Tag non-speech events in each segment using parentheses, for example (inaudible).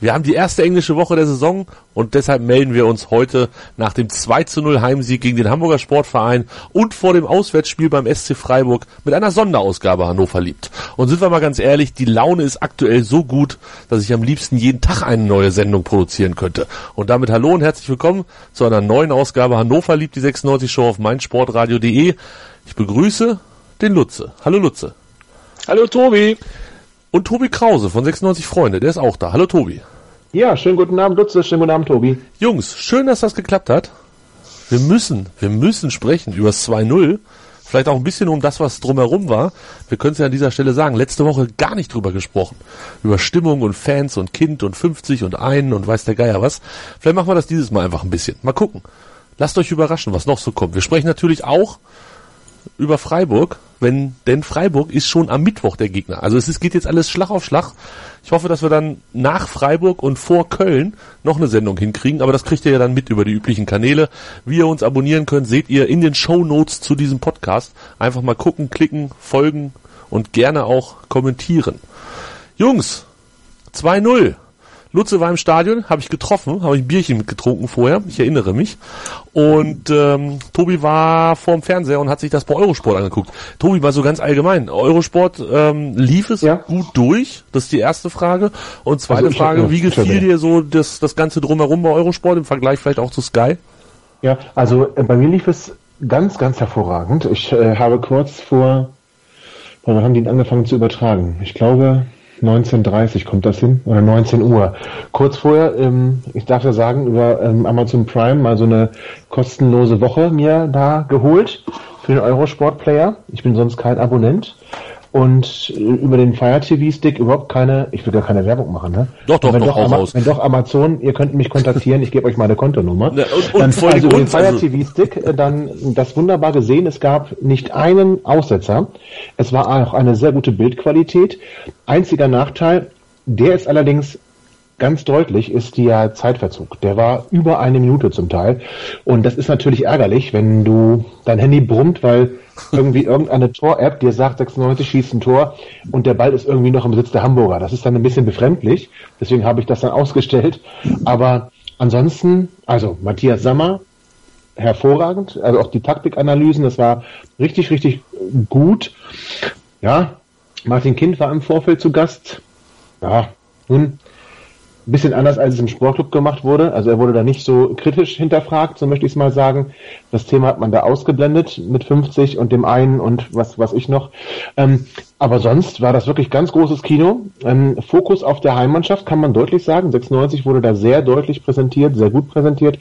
Wir haben die erste englische Woche der Saison und deshalb melden wir uns heute nach dem 2 zu 0 Heimsieg gegen den Hamburger Sportverein und vor dem Auswärtsspiel beim SC Freiburg mit einer Sonderausgabe Hannover liebt. Und sind wir mal ganz ehrlich, die Laune ist aktuell so gut, dass ich am liebsten jeden Tag eine neue Sendung produzieren könnte. Und damit hallo und herzlich willkommen zu einer neuen Ausgabe Hannover liebt die 96 Show auf meinsportradio.de. Ich begrüße den Lutze. Hallo Lutze. Hallo Tobi. Und Tobi Krause von 96 Freunde, der ist auch da. Hallo Tobi. Ja, schönen guten Abend, Lutze, schönen guten Abend, Tobi. Jungs, schön, dass das geklappt hat. Wir müssen, wir müssen sprechen über das 2-0. Vielleicht auch ein bisschen um das, was drumherum war. Wir können es ja an dieser Stelle sagen. Letzte Woche gar nicht drüber gesprochen. Über Stimmung und Fans und Kind und 50 und einen und weiß der Geier was. Vielleicht machen wir das dieses Mal einfach ein bisschen. Mal gucken. Lasst euch überraschen, was noch so kommt. Wir sprechen natürlich auch über Freiburg, wenn denn Freiburg ist schon am Mittwoch der Gegner. Also es ist, geht jetzt alles Schlag auf Schlag. Ich hoffe, dass wir dann nach Freiburg und vor Köln noch eine Sendung hinkriegen, aber das kriegt ihr ja dann mit über die üblichen Kanäle. Wie ihr uns abonnieren könnt, seht ihr in den Show Notes zu diesem Podcast. Einfach mal gucken, klicken, folgen und gerne auch kommentieren. Jungs, 2-0. Lutze war im Stadion, habe ich getroffen, habe ich ein Bierchen mitgetrunken vorher, ich erinnere mich. Und ähm, Tobi war vorm Fernseher und hat sich das bei Eurosport angeguckt. Tobi, mal so ganz allgemein, Eurosport, ähm, lief es ja. gut durch? Das ist die erste Frage. Und zweite also Frage, hab, wie gefiel dir so das, das Ganze drumherum bei Eurosport im Vergleich vielleicht auch zu Sky? Ja, also äh, bei mir lief es ganz, ganz hervorragend. Ich äh, habe kurz vor, wann haben die angefangen zu übertragen? Ich glaube 19.30 kommt das hin oder 19 Uhr. Kurz vorher, ähm, ich darf ja sagen, über ähm, Amazon Prime mal so eine kostenlose Woche mir da geholt für den Eurosport-Player. Ich bin sonst kein Abonnent und äh, über den Fire TV Stick überhaupt keine, ich will gar keine Werbung machen, ne? Doch, doch, wenn doch, doch, Ama wenn doch Amazon, ihr könnt mich kontaktieren, ich gebe euch meine Kontonummer. Ja, und, und dann, also den Fire also TV Stick, äh, dann das wunderbar gesehen, es gab nicht einen Aussetzer. Es war auch eine sehr gute Bildqualität. Einziger Nachteil, der ist allerdings ganz deutlich ist der Zeitverzug. Der war über eine Minute zum Teil. Und das ist natürlich ärgerlich, wenn du dein Handy brummt, weil irgendwie irgendeine Tor-App dir sagt, 96 schießt ein Tor und der Ball ist irgendwie noch im Besitz der Hamburger. Das ist dann ein bisschen befremdlich. Deswegen habe ich das dann ausgestellt. Aber ansonsten, also Matthias Sammer, hervorragend. Also auch die Taktikanalysen, das war richtig, richtig gut. Ja, Martin Kind war im Vorfeld zu Gast. Ja, nun, bisschen anders, als es im Sportclub gemacht wurde. Also er wurde da nicht so kritisch hinterfragt, so möchte ich es mal sagen. Das Thema hat man da ausgeblendet mit 50 und dem einen und was, was ich noch. Ähm, aber sonst war das wirklich ganz großes Kino. Ähm, Fokus auf der Heimmannschaft kann man deutlich sagen. 96 wurde da sehr deutlich präsentiert, sehr gut präsentiert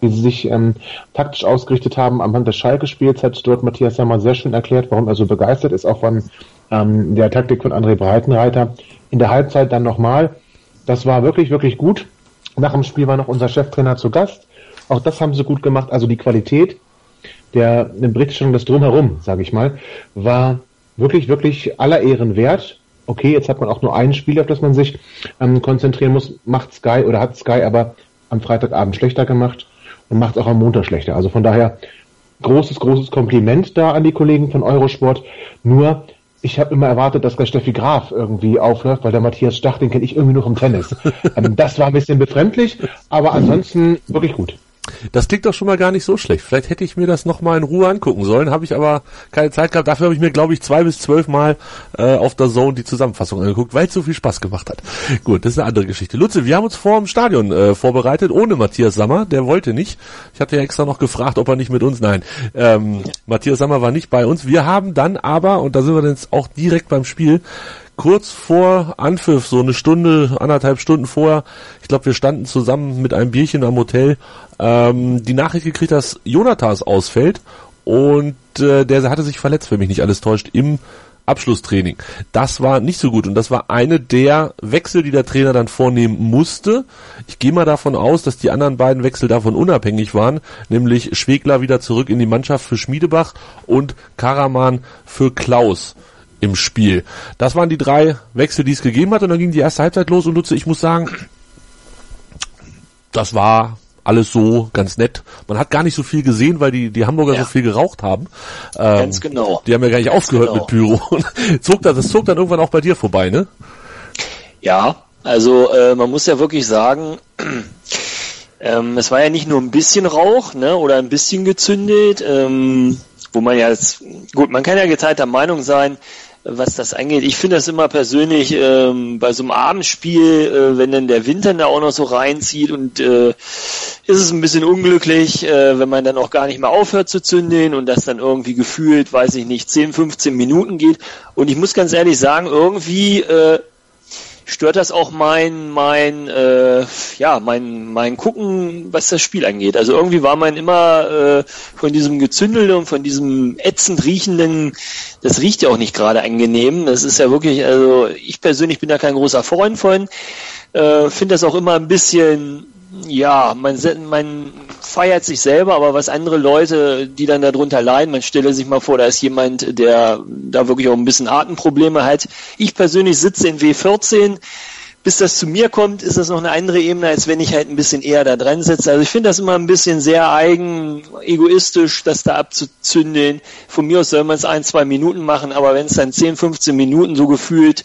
wie sie sich ähm, taktisch ausgerichtet haben am Hand des Schalke-Spiels, hat dort Matthias Sammer sehr schön erklärt, warum er so begeistert ist, auch von ähm, der Taktik von André Breitenreiter. In der Halbzeit dann nochmal das war wirklich, wirklich gut. Nach dem Spiel war noch unser Cheftrainer zu Gast. Auch das haben sie gut gemacht. Also die Qualität der, Berichterstattung, das Drumherum, sage ich mal, war wirklich, wirklich aller Ehren wert. Okay, jetzt hat man auch nur ein Spiel, auf das man sich ähm, konzentrieren muss. Macht Sky oder hat Sky aber am Freitagabend schlechter gemacht und macht es auch am Montag schlechter. Also von daher großes, großes Kompliment da an die Kollegen von Eurosport. Nur ich habe immer erwartet, dass der Steffi Graf irgendwie aufläuft, weil der Matthias Stach, den kenne ich irgendwie nur vom Tennis. (laughs) ähm, das war ein bisschen befremdlich, aber ansonsten wirklich gut. Das klingt doch schon mal gar nicht so schlecht. Vielleicht hätte ich mir das nochmal in Ruhe angucken sollen, habe ich aber keine Zeit gehabt. Dafür habe ich mir, glaube ich, zwei bis zwölf Mal äh, auf der Zone die Zusammenfassung angeguckt, weil es so viel Spaß gemacht hat. Gut, das ist eine andere Geschichte. Lutze, wir haben uns vor dem Stadion äh, vorbereitet, ohne Matthias Sammer, der wollte nicht. Ich hatte ja extra noch gefragt, ob er nicht mit uns, nein, ähm, Matthias Sammer war nicht bei uns. Wir haben dann aber, und da sind wir jetzt auch direkt beim Spiel, kurz vor Anpfiff, so eine Stunde, anderthalb Stunden vorher, ich glaube, wir standen zusammen mit einem Bierchen am Hotel, ähm, die Nachricht gekriegt, dass Jonathas ausfällt und äh, der hatte sich verletzt, wenn mich nicht alles täuscht, im Abschlusstraining. Das war nicht so gut und das war eine der Wechsel, die der Trainer dann vornehmen musste. Ich gehe mal davon aus, dass die anderen beiden Wechsel davon unabhängig waren, nämlich Schwegler wieder zurück in die Mannschaft für Schmiedebach und Karaman für Klaus im Spiel. Das waren die drei Wechsel, die es gegeben hat und dann ging die erste Halbzeit los und Nutze, ich muss sagen, das war alles so ganz nett. Man hat gar nicht so viel gesehen, weil die, die Hamburger ja. so viel geraucht haben. Ähm, ganz genau. Die haben ja gar nicht ganz aufgehört genau. mit Pyro. (laughs) zog das, das zog dann irgendwann auch bei dir vorbei, ne? Ja, also äh, man muss ja wirklich sagen, (clears throat) ähm, es war ja nicht nur ein bisschen Rauch, ne, oder ein bisschen gezündet, ähm, wo man ja jetzt, gut, man kann ja geteilter Meinung sein, was das angeht. Ich finde das immer persönlich ähm, bei so einem Abendspiel, äh, wenn dann der Winter da auch noch so reinzieht und äh, ist es ein bisschen unglücklich, äh, wenn man dann auch gar nicht mehr aufhört zu zünden und das dann irgendwie gefühlt, weiß ich nicht, 10, 15 Minuten geht. Und ich muss ganz ehrlich sagen, irgendwie äh, stört das auch mein mein äh, ja mein mein gucken was das Spiel angeht. Also irgendwie war man immer äh, von diesem gezündelte und von diesem ätzend riechenden das riecht ja auch nicht gerade angenehm. Das ist ja wirklich also ich persönlich bin da kein großer Freund von. Äh, finde das auch immer ein bisschen ja, man, man feiert sich selber, aber was andere Leute, die dann darunter leiden, man stelle sich mal vor, da ist jemand, der da wirklich auch ein bisschen Atemprobleme hat. Ich persönlich sitze in W14. Bis das zu mir kommt, ist das noch eine andere Ebene, als wenn ich halt ein bisschen eher da dran sitze. Also ich finde das immer ein bisschen sehr eigen, egoistisch, das da abzuzündeln. Von mir aus soll man es ein, zwei Minuten machen, aber wenn es dann 10, 15 Minuten so gefühlt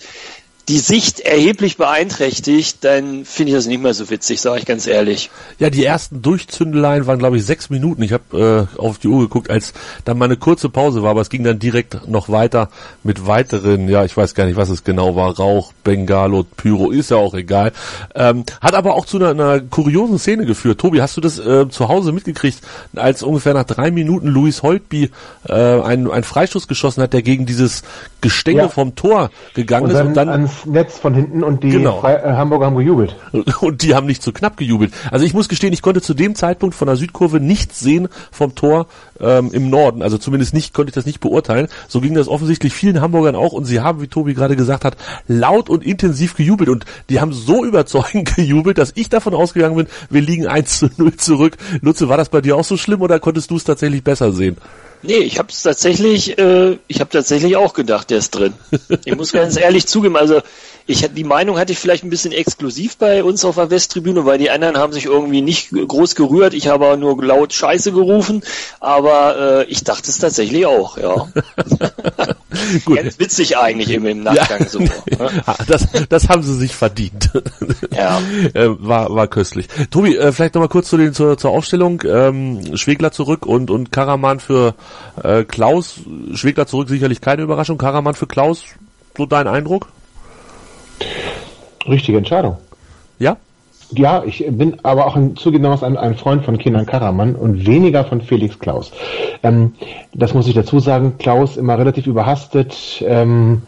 die Sicht erheblich beeinträchtigt, dann finde ich das nicht mehr so witzig, sage ich ganz ehrlich. Ja, die ersten Durchzündeleien waren, glaube ich, sechs Minuten. Ich habe äh, auf die Uhr geguckt, als dann mal eine kurze Pause war, aber es ging dann direkt noch weiter mit weiteren, ja, ich weiß gar nicht, was es genau war, Rauch, Bengalo, Pyro, ist ja auch egal. Ähm, hat aber auch zu einer, einer kuriosen Szene geführt. Tobi, hast du das äh, zu Hause mitgekriegt, als ungefähr nach drei Minuten Luis Holtby äh, einen, einen Freistoß geschossen hat, der gegen dieses Gestänge ja. vom Tor gegangen und ist und dann Netz von hinten und die genau. Fre äh, Hamburger haben gejubelt. (laughs) Und die haben nicht zu so knapp gejubelt. Also ich muss gestehen, ich konnte zu dem Zeitpunkt von der Südkurve nichts sehen vom Tor ähm, im Norden. Also zumindest nicht, konnte ich das nicht beurteilen. So ging das offensichtlich vielen Hamburgern auch und sie haben, wie Tobi gerade gesagt hat, laut und intensiv gejubelt und die haben so überzeugend (laughs) gejubelt, dass ich davon ausgegangen bin, wir liegen 1 zu 0 zurück. Nutze, war das bei dir auch so schlimm oder konntest du es tatsächlich besser sehen? Nee, ich habe es tatsächlich, äh, ich habe tatsächlich auch gedacht, der ist drin. Ich muss ganz ehrlich zugeben, also ich die Meinung hatte ich vielleicht ein bisschen exklusiv bei uns auf der Westtribüne, weil die anderen haben sich irgendwie nicht groß gerührt. Ich habe nur laut Scheiße gerufen, aber äh, ich dachte es tatsächlich auch, ja. (laughs) Gut. Ganz witzig eigentlich im, im Nachgang ja, so. Ne? (laughs) das, das haben sie sich verdient. (laughs) Ja. Äh, war, war köstlich. Tobi, äh, vielleicht nochmal kurz zu den, zur, zur Aufstellung. Ähm, Schwegler zurück und, und Karaman für äh, Klaus. Schwegler zurück sicherlich keine Überraschung. Karaman für Klaus, so dein Eindruck? Richtige Entscheidung. Ja? Ja, ich bin aber auch ein, zugegebenermaßen ein, ein Freund von Kindern Karaman und weniger von Felix Klaus. Ähm, das muss ich dazu sagen. Klaus immer relativ überhastet. Ähm,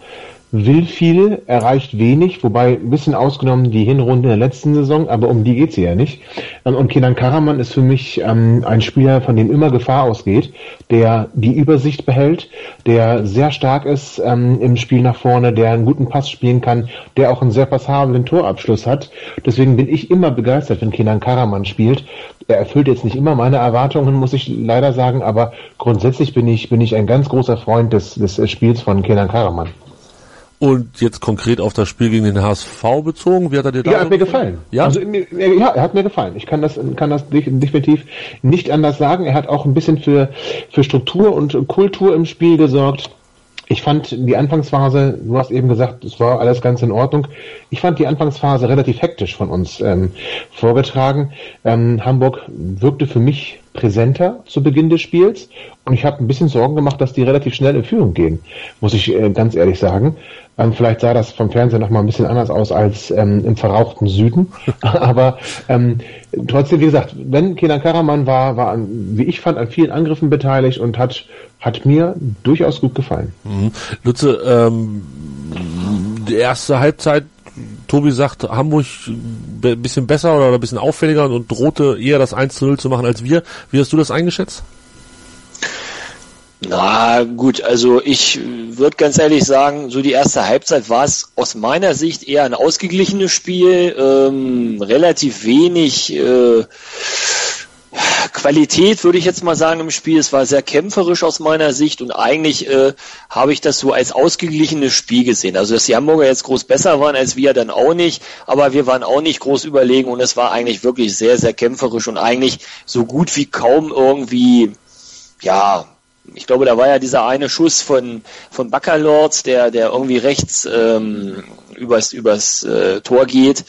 will viel, erreicht wenig, wobei ein bisschen ausgenommen die Hinrunde in der letzten Saison, aber um die geht's ja nicht. Ähm, und Kenan Karaman ist für mich ähm, ein Spieler, von dem immer Gefahr ausgeht, der die Übersicht behält, der sehr stark ist ähm, im Spiel nach vorne, der einen guten Pass spielen kann, der auch einen sehr passablen Torabschluss hat. Deswegen bin ich immer begeistert, wenn Kenan Karaman spielt. Er erfüllt jetzt nicht immer meine Erwartungen, muss ich leider sagen, aber grundsätzlich bin ich, bin ich ein ganz großer Freund des, des Spiels von Kenan Karaman. Und jetzt konkret auf das Spiel gegen den HSV bezogen, wie hat er dir da? Ja, hat mir gefallen. Ja? Also, ja, er hat mir gefallen. Ich kann das, kann das definitiv nicht anders sagen. Er hat auch ein bisschen für, für Struktur und Kultur im Spiel gesorgt. Ich fand die Anfangsphase, du hast eben gesagt, es war alles ganz in Ordnung. Ich fand die Anfangsphase relativ hektisch von uns ähm, vorgetragen. Ähm, Hamburg wirkte für mich präsenter zu Beginn des Spiels und ich habe ein bisschen Sorgen gemacht, dass die relativ schnell in Führung gehen, muss ich äh, ganz ehrlich sagen. Ähm, vielleicht sah das vom Fernsehen noch mal ein bisschen anders aus als ähm, im verrauchten Süden. (laughs) Aber ähm, trotzdem, wie gesagt, wenn Kenan Karaman war, war, wie ich fand, an vielen Angriffen beteiligt und hat, hat mir durchaus gut gefallen. Mhm. Lutze, ähm, die erste Halbzeit Tobi sagt, Hamburg ein bisschen besser oder ein bisschen auffälliger und drohte eher das 1 zu 0 zu machen als wir. Wie hast du das eingeschätzt? Na gut, also ich würde ganz ehrlich sagen, so die erste Halbzeit war es aus meiner Sicht eher ein ausgeglichenes Spiel, ähm, relativ wenig äh, Qualität, würde ich jetzt mal sagen, im Spiel. Es war sehr kämpferisch aus meiner Sicht und eigentlich äh, habe ich das so als ausgeglichenes Spiel gesehen. Also dass die Hamburger jetzt groß besser waren als wir, dann auch nicht, aber wir waren auch nicht groß überlegen und es war eigentlich wirklich sehr, sehr kämpferisch und eigentlich so gut wie kaum irgendwie, ja, ich glaube, da war ja dieser eine Schuss von, von Baccalords, der, der irgendwie rechts ähm, übers, übers äh, Tor geht.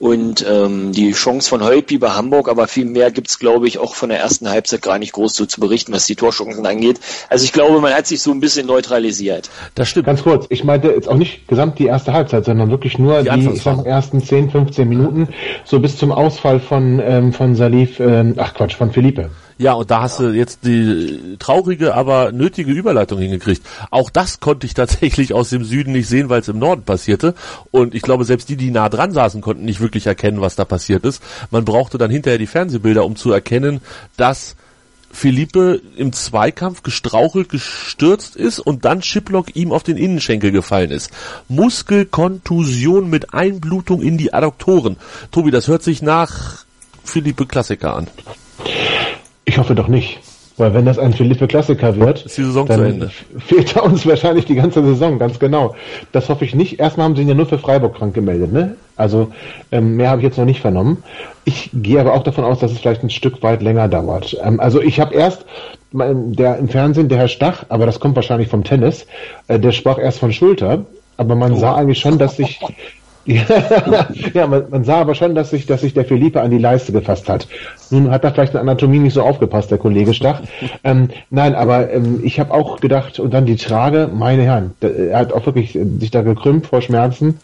Und ähm, die Chance von Holpi bei Hamburg, aber viel mehr gibt's glaube ich, auch von der ersten Halbzeit gar nicht groß so zu berichten, was die Torchancen angeht. Also ich glaube, man hat sich so ein bisschen neutralisiert. Das stimmt. Ganz kurz, ich meinte jetzt auch nicht gesamt die erste Halbzeit, sondern wirklich nur die, die ich sag, ersten 10, 15 Minuten, so bis zum Ausfall von, ähm, von Salif, ähm, ach Quatsch, von Philippe. Ja, und da hast du jetzt die traurige, aber nötige Überleitung hingekriegt. Auch das konnte ich tatsächlich aus dem Süden nicht sehen, weil es im Norden passierte. Und ich glaube, selbst die, die nah dran saßen, konnten nicht wirklich erkennen, was da passiert ist. Man brauchte dann hinterher die Fernsehbilder, um zu erkennen, dass Philippe im Zweikampf gestrauchelt, gestürzt ist und dann Chiplock ihm auf den Innenschenkel gefallen ist. Muskelkontusion mit Einblutung in die Adduktoren. Tobi, das hört sich nach Philippe Klassiker an. Ich hoffe doch nicht. Weil wenn das ein Philippe Klassiker wird, ist die Saison zu Ende. fehlt er uns (laughs) wahrscheinlich die ganze Saison, ganz genau. Das hoffe ich nicht. Erstmal haben sie ihn ja nur für Freiburg krank gemeldet, ne? Also ähm, mehr habe ich jetzt noch nicht vernommen. Ich gehe aber auch davon aus, dass es vielleicht ein Stück weit länger dauert. Ähm, also ich habe erst der im Fernsehen, der Herr Stach, aber das kommt wahrscheinlich vom Tennis, äh, der sprach erst von Schulter, aber man oh. sah eigentlich schon, dass sich (laughs) ja, man, man, sah aber schon, dass sich, dass sich der Philippe an die Leiste gefasst hat. Nun hat er vielleicht in Anatomie nicht so aufgepasst, der Kollege Stach. ähm, nein, aber ähm, ich habe auch gedacht, und dann die Trage, meine Herren, er hat auch wirklich sich da gekrümmt vor Schmerzen.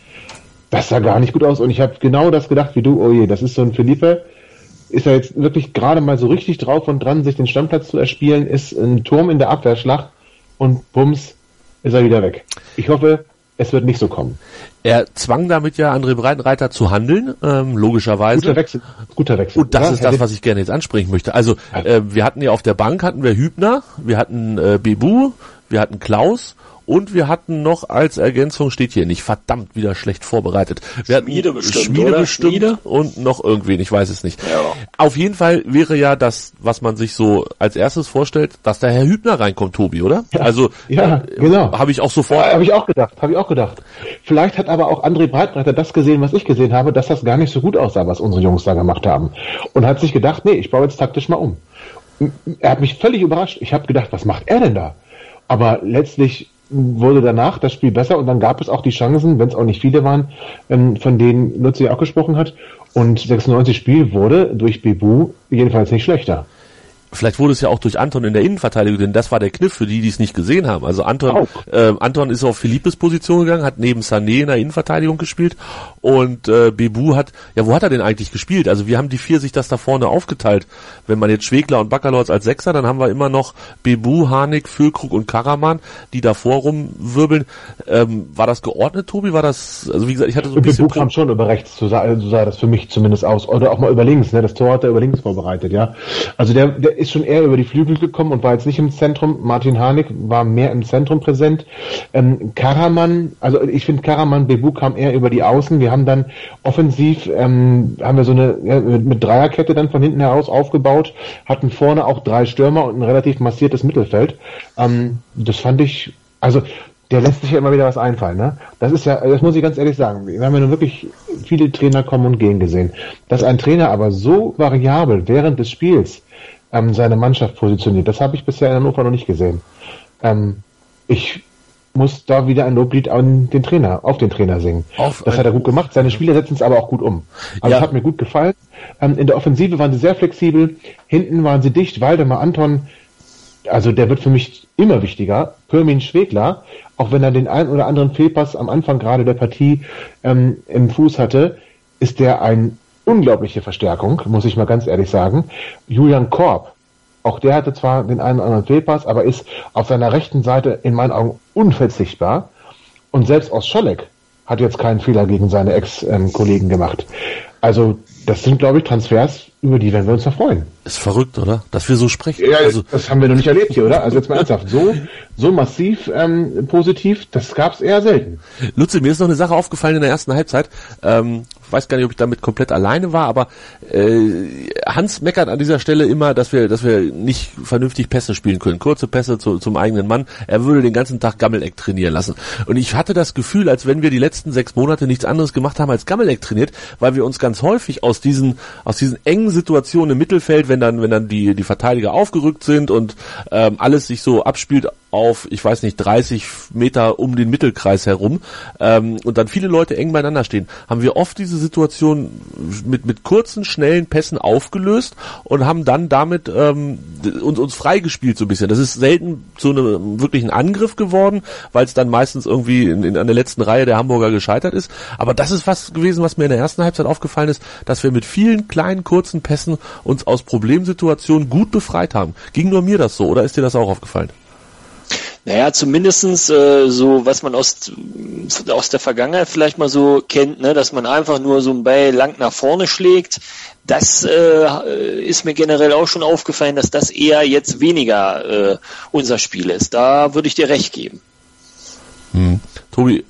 Das sah gar nicht gut aus. Und ich habe genau das gedacht wie du, oh je, das ist so ein Philippe. Ist er jetzt wirklich gerade mal so richtig drauf und dran, sich den Stammplatz zu erspielen, ist ein Turm in der Abwehrschlacht und bums, ist er wieder weg. Ich hoffe, es wird nicht so kommen. Er zwang damit ja André Breitenreiter zu handeln, ähm, logischerweise. Guter Wechsel. Guter Wechsel. Und das ja, ist das, was ich gerne jetzt ansprechen möchte. Also äh, wir hatten ja auf der Bank hatten wir Hübner, wir hatten äh, Bebu, wir hatten Klaus und wir hatten noch als Ergänzung steht hier nicht verdammt wieder schlecht vorbereitet. Wir Schmiede hatten bestimmt, Schmiede oder? bestimmt Schmiede? und noch irgendwen, ich weiß es nicht. Ja. Auf jeden Fall wäre ja das, was man sich so als erstes vorstellt, dass der Herr Hübner reinkommt, Tobi, oder? Ja, also ja, äh, genau. Habe ich auch sofort. Ja, habe ich auch gedacht, habe ich auch gedacht. Vielleicht hat aber auch André Breitbreiter das gesehen, was ich gesehen habe, dass das gar nicht so gut aussah, was unsere Jungs da gemacht haben. Und hat sich gedacht, nee, ich baue jetzt taktisch mal um. Er hat mich völlig überrascht. Ich habe gedacht, was macht er denn da? Aber letztlich wurde danach das Spiel besser und dann gab es auch die Chancen, wenn es auch nicht viele waren, ähm, von denen Lutzi auch gesprochen hat. Und 96 Spiel wurde durch Bebu jedenfalls nicht schlechter. Vielleicht wurde es ja auch durch Anton in der Innenverteidigung, denn das war der Kniff für die, die es nicht gesehen haben. Also Anton, äh, Anton ist auf Philippes Position gegangen, hat neben Sané in der Innenverteidigung gespielt und äh, Bebu hat, ja, wo hat er denn eigentlich gespielt? Also wir haben die vier sich das da vorne aufgeteilt. Wenn man jetzt Schwegler und Baccalords als Sechser, dann haben wir immer noch Bebu, Harnik, Füllkrug und Karaman, die davor rumwirbeln. Ähm, war das geordnet, Tobi? War das, also wie gesagt, ich hatte so ein bisschen... Bebu kam schon über rechts, so sah, so sah das für mich zumindest aus. Oder auch mal über links, ne? Das Tor hat er über links vorbereitet, ja. Also der, der ist schon eher über die Flügel gekommen und war jetzt nicht im Zentrum. Martin Harnik war mehr im Zentrum präsent. Ähm, Karaman, also ich finde Karaman, Bebu kam eher über die Außen. Wir haben dann offensiv, ähm, haben wir so eine ja, mit, Dreierkette dann von hinten heraus aufgebaut, hatten vorne auch drei Stürmer und ein relativ massiertes Mittelfeld. Ähm, das fand ich, also der lässt sich ja immer wieder was einfallen, ne? Das ist ja, das muss ich ganz ehrlich sagen. Wir haben ja nun wirklich viele Trainer kommen und gehen gesehen. Dass ein Trainer aber so variabel während des Spiels ähm, seine Mannschaft positioniert. Das habe ich bisher in Hannover noch nicht gesehen. Ähm, ich muss da wieder ein Loblied an den Trainer, auf den Trainer singen. Auf das hat er gut gemacht. Seine Spieler setzen es aber auch gut um. Also ja. das hat mir gut gefallen. Ähm, in der Offensive waren sie sehr flexibel. Hinten waren sie dicht. Waldemar Anton, also der wird für mich immer wichtiger. Pirmin Schwegler, auch wenn er den einen oder anderen Fehlpass am Anfang gerade der Partie ähm, im Fuß hatte, ist der ein unglaubliche Verstärkung, muss ich mal ganz ehrlich sagen. Julian Korb, auch der hatte zwar den einen oder anderen Fehlpass, aber ist auf seiner rechten Seite in meinen Augen unverzichtbar. Und selbst aus Scholleck hat jetzt keinen Fehler gegen seine Ex-Kollegen gemacht. Also das sind, glaube ich, Transfers, über die werden wir uns ja freuen. Ist verrückt, oder? Dass wir so sprechen. Ja, also, das haben wir noch nicht erlebt hier, oder? Also jetzt mal ernsthaft, so, so massiv ähm, positiv, das gab es eher selten. Lutze, mir ist noch eine Sache aufgefallen in der ersten Halbzeit. Ähm, weiß gar nicht, ob ich damit komplett alleine war, aber äh, Hans meckert an dieser Stelle immer, dass wir, dass wir nicht vernünftig Pässe spielen können. Kurze Pässe zu, zum eigenen Mann. Er würde den ganzen Tag Gammeleck trainieren lassen. Und ich hatte das Gefühl, als wenn wir die letzten sechs Monate nichts anderes gemacht haben als Gammeleck trainiert, weil wir uns ganz häufig aus diesen, aus diesen engen Situationen im Mittelfeld, wenn dann, wenn dann die, die Verteidiger aufgerückt sind und ähm, alles sich so abspielt auf, ich weiß nicht, 30 Meter um den Mittelkreis herum ähm, und dann viele Leute eng beieinander stehen, haben wir oft diese Situation mit, mit kurzen, schnellen Pässen aufgelöst und haben dann damit ähm, uns, uns freigespielt so ein bisschen. Das ist selten zu einem wirklichen Angriff geworden, weil es dann meistens irgendwie in, in, an der letzten Reihe der Hamburger gescheitert ist. Aber das ist was gewesen, was mir in der ersten Halbzeit aufgefallen ist, dass wir mit vielen kleinen, kurzen Pässen uns aus Problemsituationen gut befreit haben. Ging nur mir das so oder ist dir das auch aufgefallen? Naja, zumindestens äh, so, was man aus, aus der Vergangenheit vielleicht mal so kennt, ne, dass man einfach nur so ein Ball lang nach vorne schlägt. Das äh, ist mir generell auch schon aufgefallen, dass das eher jetzt weniger äh, unser Spiel ist. Da würde ich dir recht geben. Hm. Tobi,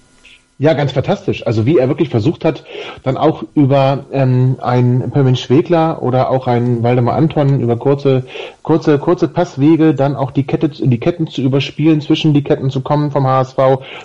ja, ganz fantastisch. Also wie er wirklich versucht hat, dann auch über ähm, ein Permin Schwegler oder auch ein Waldemar Anton über kurze, kurze, kurze Passwege dann auch die Kette, die Ketten zu überspielen, zwischen die Ketten zu kommen vom HSV,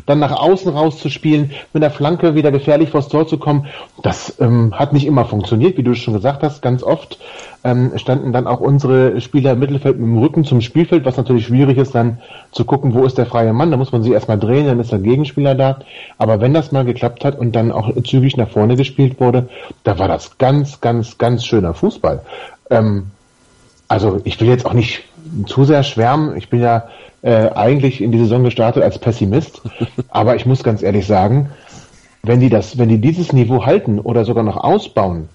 dann nach außen rauszuspielen, mit der Flanke wieder gefährlich vors Tor zu kommen. Das ähm, hat nicht immer funktioniert, wie du schon gesagt hast, ganz oft ähm, standen dann auch unsere Spieler im Mittelfeld mit dem Rücken zum Spielfeld, was natürlich schwierig ist, dann zu gucken, wo ist der freie Mann. Da muss man sich erstmal drehen, dann ist der Gegenspieler da. Aber wenn das mal geklappt hat und dann auch zügig nach vorne gespielt wurde, da war das ganz, ganz, ganz schöner Fußball. Ähm, also ich will jetzt auch nicht zu sehr schwärmen. Ich bin ja äh, eigentlich in die Saison gestartet als Pessimist, aber ich muss ganz ehrlich sagen, wenn die das, wenn die dieses Niveau halten oder sogar noch ausbauen,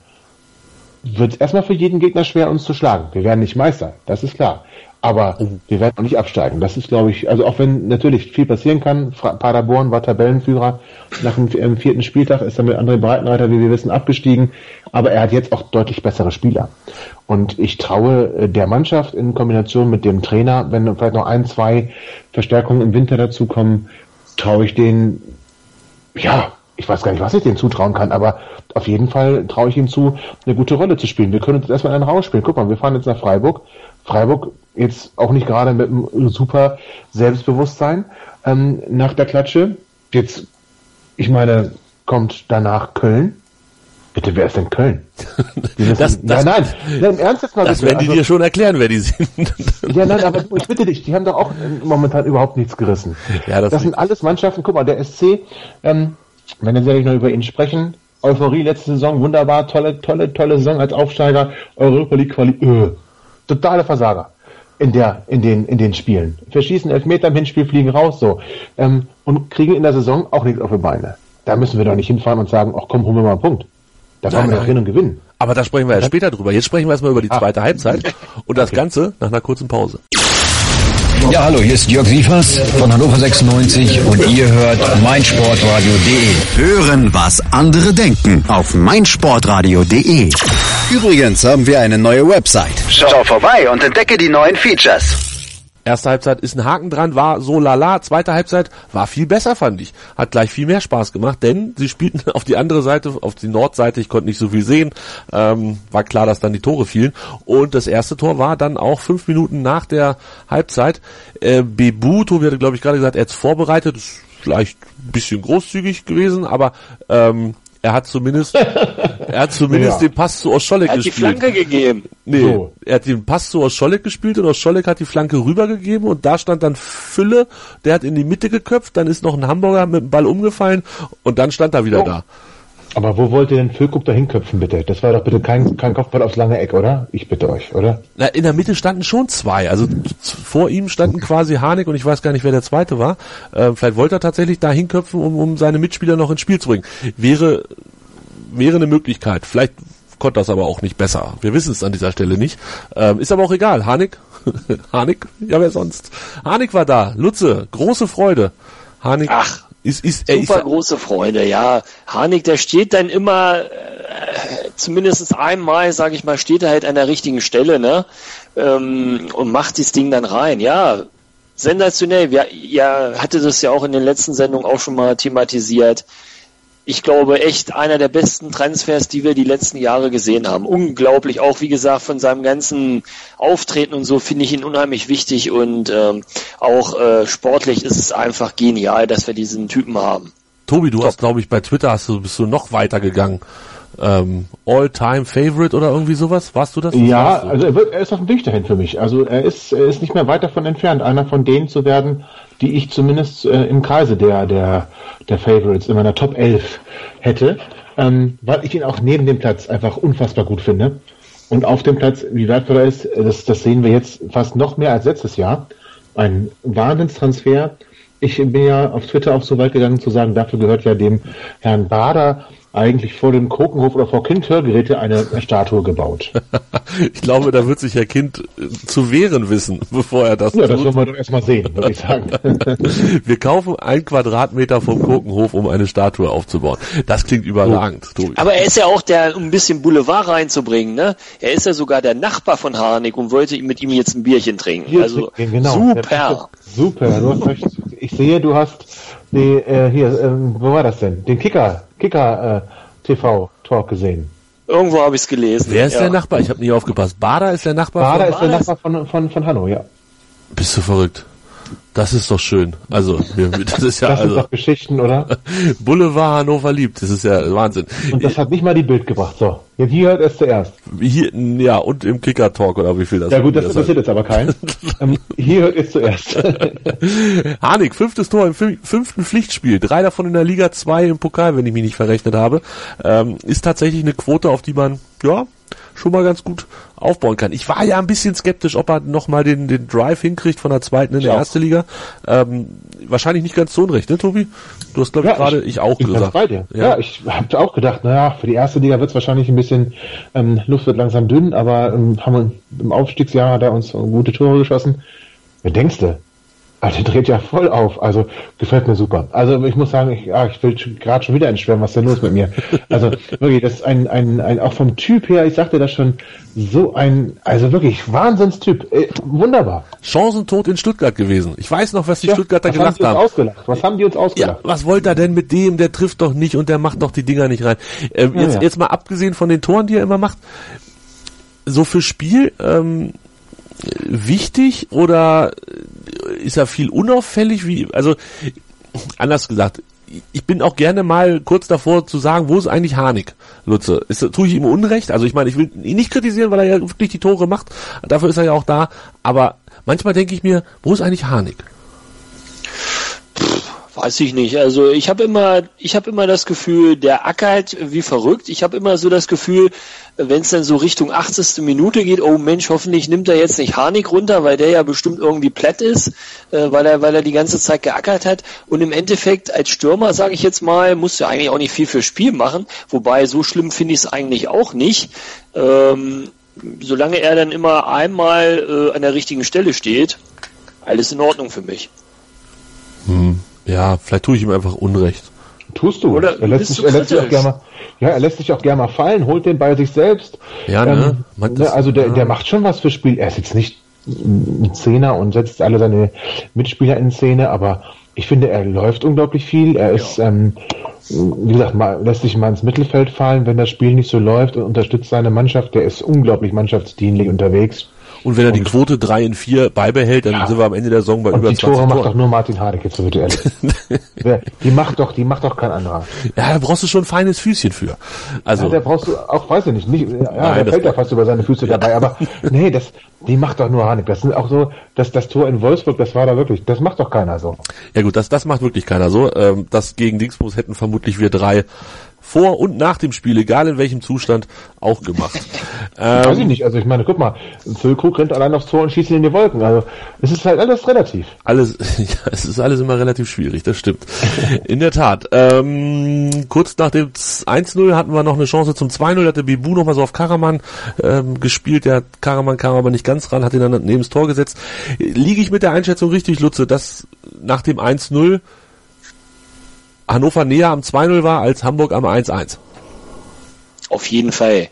wird es erstmal für jeden Gegner schwer, uns zu schlagen. Wir werden nicht Meister, das ist klar. Aber oh. wir werden auch nicht absteigen. Das ist, glaube ich, also auch wenn natürlich viel passieren kann. Paderborn war Tabellenführer. Nach dem vierten Spieltag ist er mit André Breitenreiter, wie wir wissen, abgestiegen. Aber er hat jetzt auch deutlich bessere Spieler. Und ich traue äh, der Mannschaft in Kombination mit dem Trainer, wenn vielleicht noch ein, zwei Verstärkungen im Winter dazukommen, traue ich denen, ja, ich weiß gar nicht, was ich denen zutrauen kann, aber auf jeden Fall traue ich ihm zu, eine gute Rolle zu spielen. Wir können uns erstmal einen rausspielen. Guck mal, wir fahren jetzt nach Freiburg. Freiburg jetzt auch nicht gerade mit einem super Selbstbewusstsein ähm, nach der Klatsche. Jetzt, ich meine, kommt danach Köln. Bitte, wer ist denn Köln? (laughs) das, das, nein, nein, nein, ernst jetzt mal Das bitte. werden die also, dir schon erklären, wer die sind. ja, nein, aber ich bitte dich, die haben doch auch momentan überhaupt nichts gerissen. Ja, das, das sind alles Mannschaften, guck mal, der SC, ähm, wenn wir jetzt noch über ihn sprechen, Euphorie letzte Saison, wunderbar, tolle, tolle, tolle Saison als Aufsteiger, Europa League Quali, äh, totale Versager in der, in den, in den Spielen. Verschießen Elfmeter im Hinspiel, fliegen raus, so. Ähm, und kriegen in der Saison auch nichts auf die Beine. Da müssen wir doch nicht hinfahren und sagen, ach komm, holen wir mal einen Punkt. Da fahren wir doch hin und gewinnen. Aber da sprechen wir ja später drüber. Jetzt sprechen wir erstmal über die ah. zweite Halbzeit (laughs) und das okay. Ganze nach einer kurzen Pause. Ja, hallo, hier ist Jörg Sievers von Hannover 96 und ihr hört meinsportradio.de. Hören, was andere denken auf meinsportradio.de. Übrigens haben wir eine neue Website. Schau vorbei und entdecke die neuen Features. Erste Halbzeit ist ein Haken dran, war so lala. Zweite Halbzeit war viel besser, fand ich. Hat gleich viel mehr Spaß gemacht, denn sie spielten (laughs) auf die andere Seite, auf die Nordseite. Ich konnte nicht so viel sehen. Ähm, war klar, dass dann die Tore fielen. Und das erste Tor war dann auch fünf Minuten nach der Halbzeit. Äh, Bebu, Tobi hatte, glaube ich, gerade gesagt, er hat vorbereitet. Ist vielleicht ein bisschen großzügig gewesen, aber ähm, er hat zumindest, er hat zumindest (laughs) ja. den Pass zu Oscholek gespielt. Er hat die Flanke gegeben. Nee, so. er hat den Pass zu Oscholek gespielt und Oscholek hat die Flanke rübergegeben und da stand dann Fülle, der hat in die Mitte geköpft, dann ist noch ein Hamburger mit dem Ball umgefallen und dann stand er wieder oh. da. Aber wo wollte denn Füllkup da hinköpfen, bitte? Das war doch bitte kein, kein Kopfball aufs lange Eck, oder? Ich bitte euch, oder? Na, in der Mitte standen schon zwei. Also vor ihm standen quasi Harnik und ich weiß gar nicht, wer der zweite war. Äh, vielleicht wollte er tatsächlich da hinköpfen, um, um seine Mitspieler noch ins Spiel zu bringen. Wäre, wäre eine Möglichkeit. Vielleicht konnte das aber auch nicht besser. Wir wissen es an dieser Stelle nicht. Ähm, ist aber auch egal. Harnik, (laughs) Harnik, ja wer sonst? Harnik war da. Lutze, große Freude. Harnik. Ach, ist, ist, Super ist, große Freude, ja. Harnik, der steht dann immer, äh, zumindest einmal, sage ich mal, steht er halt an der richtigen Stelle, ne? Ähm, und macht das Ding dann rein. Ja, sensationell. Ja, ja, hatte das ja auch in den letzten Sendungen auch schon mal thematisiert ich glaube, echt einer der besten Transfers, die wir die letzten Jahre gesehen haben. Unglaublich, auch wie gesagt, von seinem ganzen Auftreten und so finde ich ihn unheimlich wichtig und ähm, auch äh, sportlich ist es einfach genial, dass wir diesen Typen haben. Tobi, du Top. hast, glaube ich, bei Twitter hast du, bist du noch weiter gegangen. Ähm, All-Time-Favorite oder irgendwie sowas? Warst du das? Ja, du? also er, wird, er ist auf dem Weg dahin für mich. Also er ist, er ist nicht mehr weit davon entfernt, einer von denen zu werden, die ich zumindest äh, im Kreise der, der, der Favorites in meiner Top 11 hätte, ähm, weil ich ihn auch neben dem Platz einfach unfassbar gut finde. Und auf dem Platz, wie wertvoll er ist, das, das sehen wir jetzt fast noch mehr als letztes Jahr. Ein Wahnsinnstransfer. Ich bin ja auf Twitter auch so weit gegangen zu sagen, dafür gehört ja dem Herrn Bader eigentlich vor dem Kokenhof oder vor Kind Hörgeräte eine (laughs) Statue gebaut. ich glaube, da wird sich Herr Kind äh, zu wehren wissen, (laughs) bevor er das ja, tut. Ja, das wollen wir doch erstmal sehen, würde ich sagen. (laughs) wir kaufen ein Quadratmeter vom Kokenhof, um eine Statue aufzubauen. Das klingt überragend, Tobi. Aber er ist ja auch der, um ein bisschen Boulevard reinzubringen, ne? Er ist ja sogar der Nachbar von Harnik und wollte mit ihm jetzt ein Bierchen trinken. Hier also trinken, genau. super. Super, du hast recht. Ich sehe, du hast die, äh, hier, äh, wo war das denn? Den Kicker, Kicker äh, TV Talk gesehen. Irgendwo habe ich es gelesen. Wer ist ja. der Nachbar? Ich habe nie aufgepasst. Bader ist der Nachbar Bader von ist der Nachbar von, von, von Hanno, ja. Bist du verrückt? Das ist doch schön. Also, das ist ja (laughs) das also, sind doch Geschichten, oder? (laughs) Boulevard Hannover liebt. Das ist ja Wahnsinn. Und das hat nicht mal die Bild gebracht. So, jetzt hier hört es zuerst. Hier, ja, und im Kicker Talk oder wie viel das? Ja gut, das, interessiert jetzt aber keinen. (laughs) ähm, hier hört es zuerst. Hanik, fünftes Tor im fünften Pflichtspiel, drei davon in der Liga, zwei im Pokal, wenn ich mich nicht verrechnet habe, ähm, ist tatsächlich eine Quote, auf die man ja schon mal ganz gut aufbauen kann. Ich war ja ein bisschen skeptisch, ob er nochmal den, den Drive hinkriegt von der zweiten in die erste Liga. Ähm, wahrscheinlich nicht ganz so unrecht, ne, Tobi? Du hast, glaube ja, ich, gerade, ich, auch ich gesagt. Bei dir. Ja. ja ich habe auch gedacht, naja, für die erste Liga wird es wahrscheinlich ein bisschen, ähm, Luft wird langsam dünn, aber ähm, haben wir, im Aufstiegsjahr hat er uns gute Tore geschossen. Wer denkst du? Also der dreht ja voll auf. Also gefällt mir super. Also ich muss sagen, ich, ja, ich will gerade schon wieder entschwärmen, was ist denn los mit mir? Also wirklich, das ist ein, ein, ein auch vom Typ her, ich sagte das schon, so ein, also wirklich Wahnsinnstyp. Äh, wunderbar. Chancentod in Stuttgart gewesen. Ich weiß noch, was die ja, Stuttgarter gelacht haben. Ausgelacht? Was haben die uns ausgelacht? Ja, was wollte er denn mit dem? Der trifft doch nicht und der macht doch die Dinger nicht rein. Ähm, ja, jetzt, jetzt mal abgesehen von den Toren, die er immer macht, so für Spiel, ähm, wichtig oder ist er viel unauffällig? Wie, also anders gesagt, ich bin auch gerne mal kurz davor zu sagen, wo ist eigentlich Harnik, Lutze? Ist, tue ich ihm Unrecht? Also ich meine, ich will ihn nicht kritisieren, weil er ja wirklich die Tore macht. Dafür ist er ja auch da. Aber manchmal denke ich mir, wo ist eigentlich Harnik? Weiß ich nicht. Also ich habe immer, ich habe immer das Gefühl, der ackert wie verrückt. Ich habe immer so das Gefühl, wenn es dann so Richtung 80. Minute geht, oh Mensch, hoffentlich nimmt er jetzt nicht Harnik runter, weil der ja bestimmt irgendwie platt ist, äh, weil er, weil er die ganze Zeit geackert hat. Und im Endeffekt als Stürmer, sage ich jetzt mal, muss er eigentlich auch nicht viel für Spiel machen. Wobei so schlimm finde ich es eigentlich auch nicht. Ähm, solange er dann immer einmal äh, an der richtigen Stelle steht, alles in Ordnung für mich. Hm. Ja, vielleicht tue ich ihm einfach Unrecht. Tust du. Oder er lässt, sich, er lässt sich auch gerne mal, ja, er lässt sich auch gerne mal fallen, holt den bei sich selbst. Ja, ne? Ähm, ne also der, ja. der macht schon was für Spiel. Er ist jetzt nicht ein Zehner und setzt alle seine Mitspieler in Szene, aber ich finde, er läuft unglaublich viel. Er ist, ja. ähm, wie gesagt, mal, lässt sich mal ins Mittelfeld fallen, wenn das Spiel nicht so läuft und unterstützt seine Mannschaft. Der ist unglaublich mannschaftsdienlich unterwegs. Und wenn er die Quote 3 in 4 beibehält, dann ja. sind wir am Ende der Saison bei und über die 20 Tore macht doch nur Martin jetzt bitte ehrlich. (laughs) die macht doch, die macht doch kein anderer. Ja, da brauchst du schon ein feines Füßchen für. Also. Ja, da brauchst du auch, weiß ich nicht, nicht ja, Nein, da fällt ja fast über seine Füße dabei, aber (laughs) nee, das, die macht doch nur Harnik. Das sind auch so, dass das Tor in Wolfsburg, das war da wirklich, das macht doch keiner so. Ja gut, das, das macht wirklich keiner so. Ähm, das gegen Dingsbus hätten vermutlich wir drei vor und nach dem Spiel, egal in welchem Zustand, auch gemacht. ähm, (laughs) Weiß ich nicht, also ich meine, guck mal, Füllkrug rennt allein aufs Tor und schießt in die Wolken. Also es ist halt alles relativ. Alles, (laughs) ja, es ist alles immer relativ schwierig, das stimmt. in der Tat. Ähm, kurz nach dem 1-0 hatten wir noch eine Chance zum 2-0, hatte Bibu nochmal so auf Karaman ähm, gespielt, der Karaman kam aber nicht ganz ran, hat ihn dann neben das Tor gesetzt. Liege ich mit der Einschätzung richtig, Lutze, dass nach dem 1-0 Hannover näher am 2-0 war als Hamburg am 1-1. auf jeden Fall.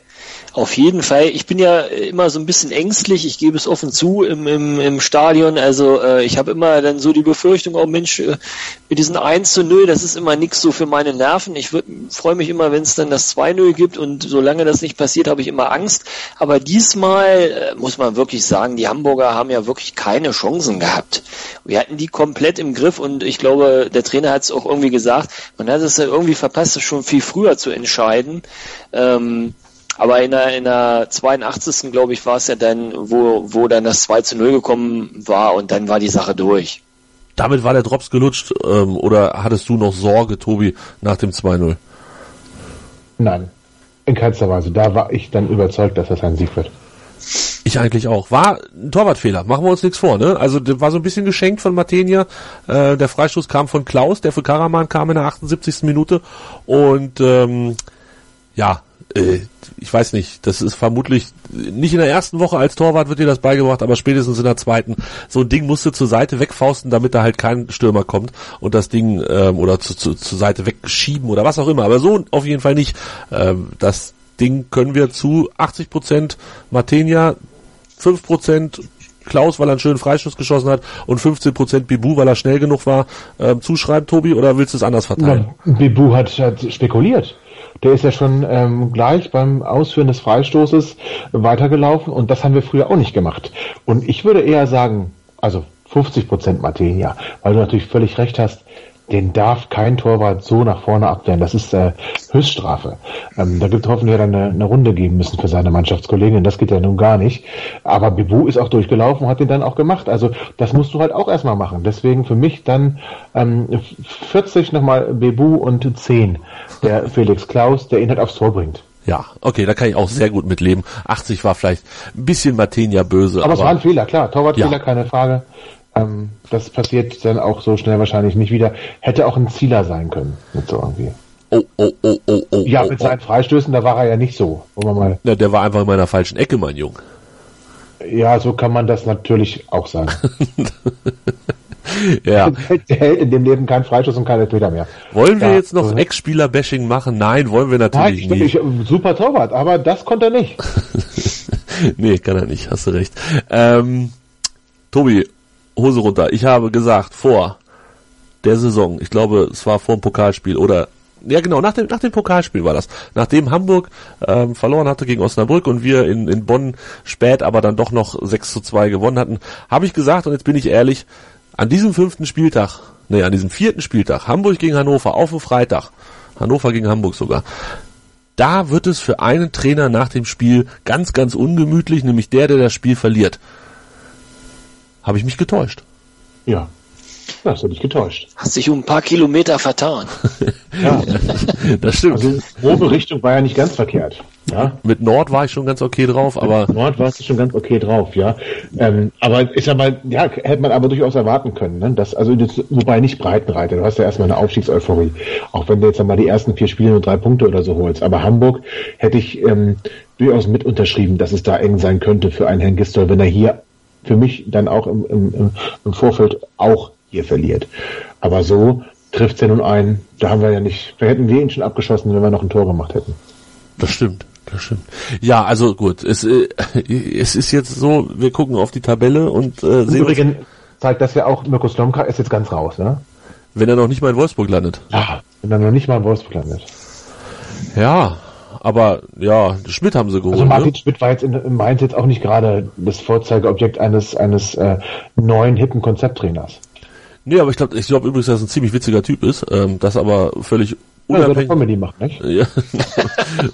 Auf jeden Fall. Ich bin ja immer so ein bisschen ängstlich, ich gebe es offen zu im, im, im Stadion. Also äh, ich habe immer dann so die Befürchtung, oh Mensch, äh, mit diesen 1 zu 0, das ist immer nichts so für meine Nerven. Ich freue mich immer, wenn es dann das 2-0 gibt und solange das nicht passiert, habe ich immer Angst. Aber diesmal äh, muss man wirklich sagen, die Hamburger haben ja wirklich keine Chancen gehabt. Wir hatten die komplett im Griff und ich glaube, der Trainer hat es auch irgendwie gesagt, man hat es ja irgendwie verpasst, es schon viel früher zu entscheiden. Ähm, aber in der, in der 82. glaube ich war es ja dann, wo, wo dann das 2 zu 0 gekommen war und dann war die Sache durch. Damit war der Drops gelutscht ähm, oder hattest du noch Sorge, Tobi, nach dem 2-0? Nein, in keinster Weise. Da war ich dann überzeugt, dass das ein Sieg wird. Ich eigentlich auch. War ein Torwartfehler, machen wir uns nichts vor, ne? Also war so ein bisschen geschenkt von Matenia. Äh, der Freistoß kam von Klaus, der für Karaman kam in der 78. Minute. Und ähm, ja, ich weiß nicht, das ist vermutlich nicht in der ersten Woche als Torwart wird dir das beigebracht, aber spätestens in der zweiten. So ein Ding musst du zur Seite wegfausten, damit da halt kein Stürmer kommt und das Ding ähm, oder zu, zu, zur Seite wegschieben oder was auch immer. Aber so auf jeden Fall nicht. Ähm, das Ding können wir zu 80 Prozent Matenia, 5 Prozent Klaus, weil er einen schönen Freistoß geschossen hat und 15 Prozent Bibu, weil er schnell genug war, ähm, zuschreiben, Tobi, oder willst du es anders verteilen? Ja, Bibu hat, hat spekuliert der ist ja schon ähm, gleich beim Ausführen des Freistoßes weitergelaufen und das haben wir früher auch nicht gemacht. Und ich würde eher sagen, also 50 Prozent Matenia, weil du natürlich völlig recht hast, den darf kein Torwart so nach vorne abwehren. Das ist äh, Höchststrafe. Ähm, da gibt hoffentlich dann eine, eine Runde geben müssen für seine Mannschaftskollegen. Das geht ja nun gar nicht. Aber Bibu ist auch durchgelaufen, hat den dann auch gemacht. Also das musst du halt auch erstmal machen. Deswegen für mich dann ähm, 40 nochmal Bibu und 10 der Felix Klaus, der ihn halt aufs Tor bringt. Ja, okay, da kann ich auch sehr gut mitleben. 80 war vielleicht ein bisschen Matenia böse. Aber, aber es war ein Fehler, klar. Torwartfehler, ja. keine Frage. Ähm, das passiert dann auch so schnell wahrscheinlich nicht wieder. Hätte auch ein Zieler sein können, mit so irgendwie. Oh, oh, oh, oh, oh. Ja, oh, mit seinen oh. Freistößen, da war er ja nicht so. Wo man mal ja, der war einfach in meiner falschen Ecke, mein Junge. Ja, so kann man das natürlich auch sagen. (laughs) ja. (laughs) Der hält in dem Leben keinen Freistoß und keine Peter mehr. Wollen wir ja, jetzt noch so. Ex-Spieler-Bashing machen? Nein, wollen wir natürlich Nein, nicht. Ich, super Torwart, aber das konnte er nicht. (laughs) nee, kann er nicht, hast du recht. Ähm, Tobi, Hose runter. Ich habe gesagt, vor der Saison, ich glaube, es war vor dem Pokalspiel oder ja genau, nach dem, nach dem Pokalspiel war das. Nachdem Hamburg ähm, verloren hatte gegen Osnabrück und wir in, in Bonn spät aber dann doch noch 6 zu 2 gewonnen hatten, habe ich gesagt, und jetzt bin ich ehrlich, an diesem fünften Spieltag, nee, an diesem vierten Spieltag, Hamburg gegen Hannover, auf dem Freitag, Hannover gegen Hamburg sogar, da wird es für einen Trainer nach dem Spiel ganz, ganz ungemütlich, nämlich der, der das Spiel verliert habe ich mich getäuscht. Ja. Das hat dich getäuscht. Hast dich um ein paar Kilometer vertan. (laughs) ja, (laughs) das stimmt. Also, grobe Richtung war ja nicht ganz verkehrt. Ja? Mit Nord war ich schon ganz okay drauf, aber. Mit Nord warst du schon ganz okay drauf, ja. Ähm, aber ist ja mal, ja, hätte man aber durchaus erwarten können, ne? Das, also, das, wobei nicht Breitenreiter. Du hast ja erstmal eine Aufstiegseuphorie. Auch wenn du jetzt einmal die ersten vier Spiele nur drei Punkte oder so holst. Aber Hamburg hätte ich, ähm, durchaus mit unterschrieben, dass es da eng sein könnte für einen Herrn Gistol, wenn er hier für mich dann auch im, im, im Vorfeld auch hier verliert. Aber so trifft es ja nun ein, da haben wir ja nicht, wir hätten wir ihn schon abgeschossen, wenn wir noch ein Tor gemacht hätten. Das stimmt. Das stimmt. Ja, also gut, es, äh, es ist jetzt so, wir gucken auf die Tabelle und äh, sehen. Übrigens zeigt das ja auch, Mirko Slomka ist jetzt ganz raus, ne? Wenn er noch nicht mal in Wolfsburg landet. Ja, wenn er noch nicht mal in Wolfsburg landet. Ja, aber ja, Schmidt haben sie geholt. Also Martin ne? Schmidt war jetzt in, in Mainz jetzt auch nicht gerade das Vorzeigeobjekt eines, eines äh, neuen, hippen Konzepttrainers. Nee, aber ich glaube ich glaube übrigens, dass er ein ziemlich witziger Typ ist, ähm, das aber völlig unabhängig, Comedy macht, nicht? Ja,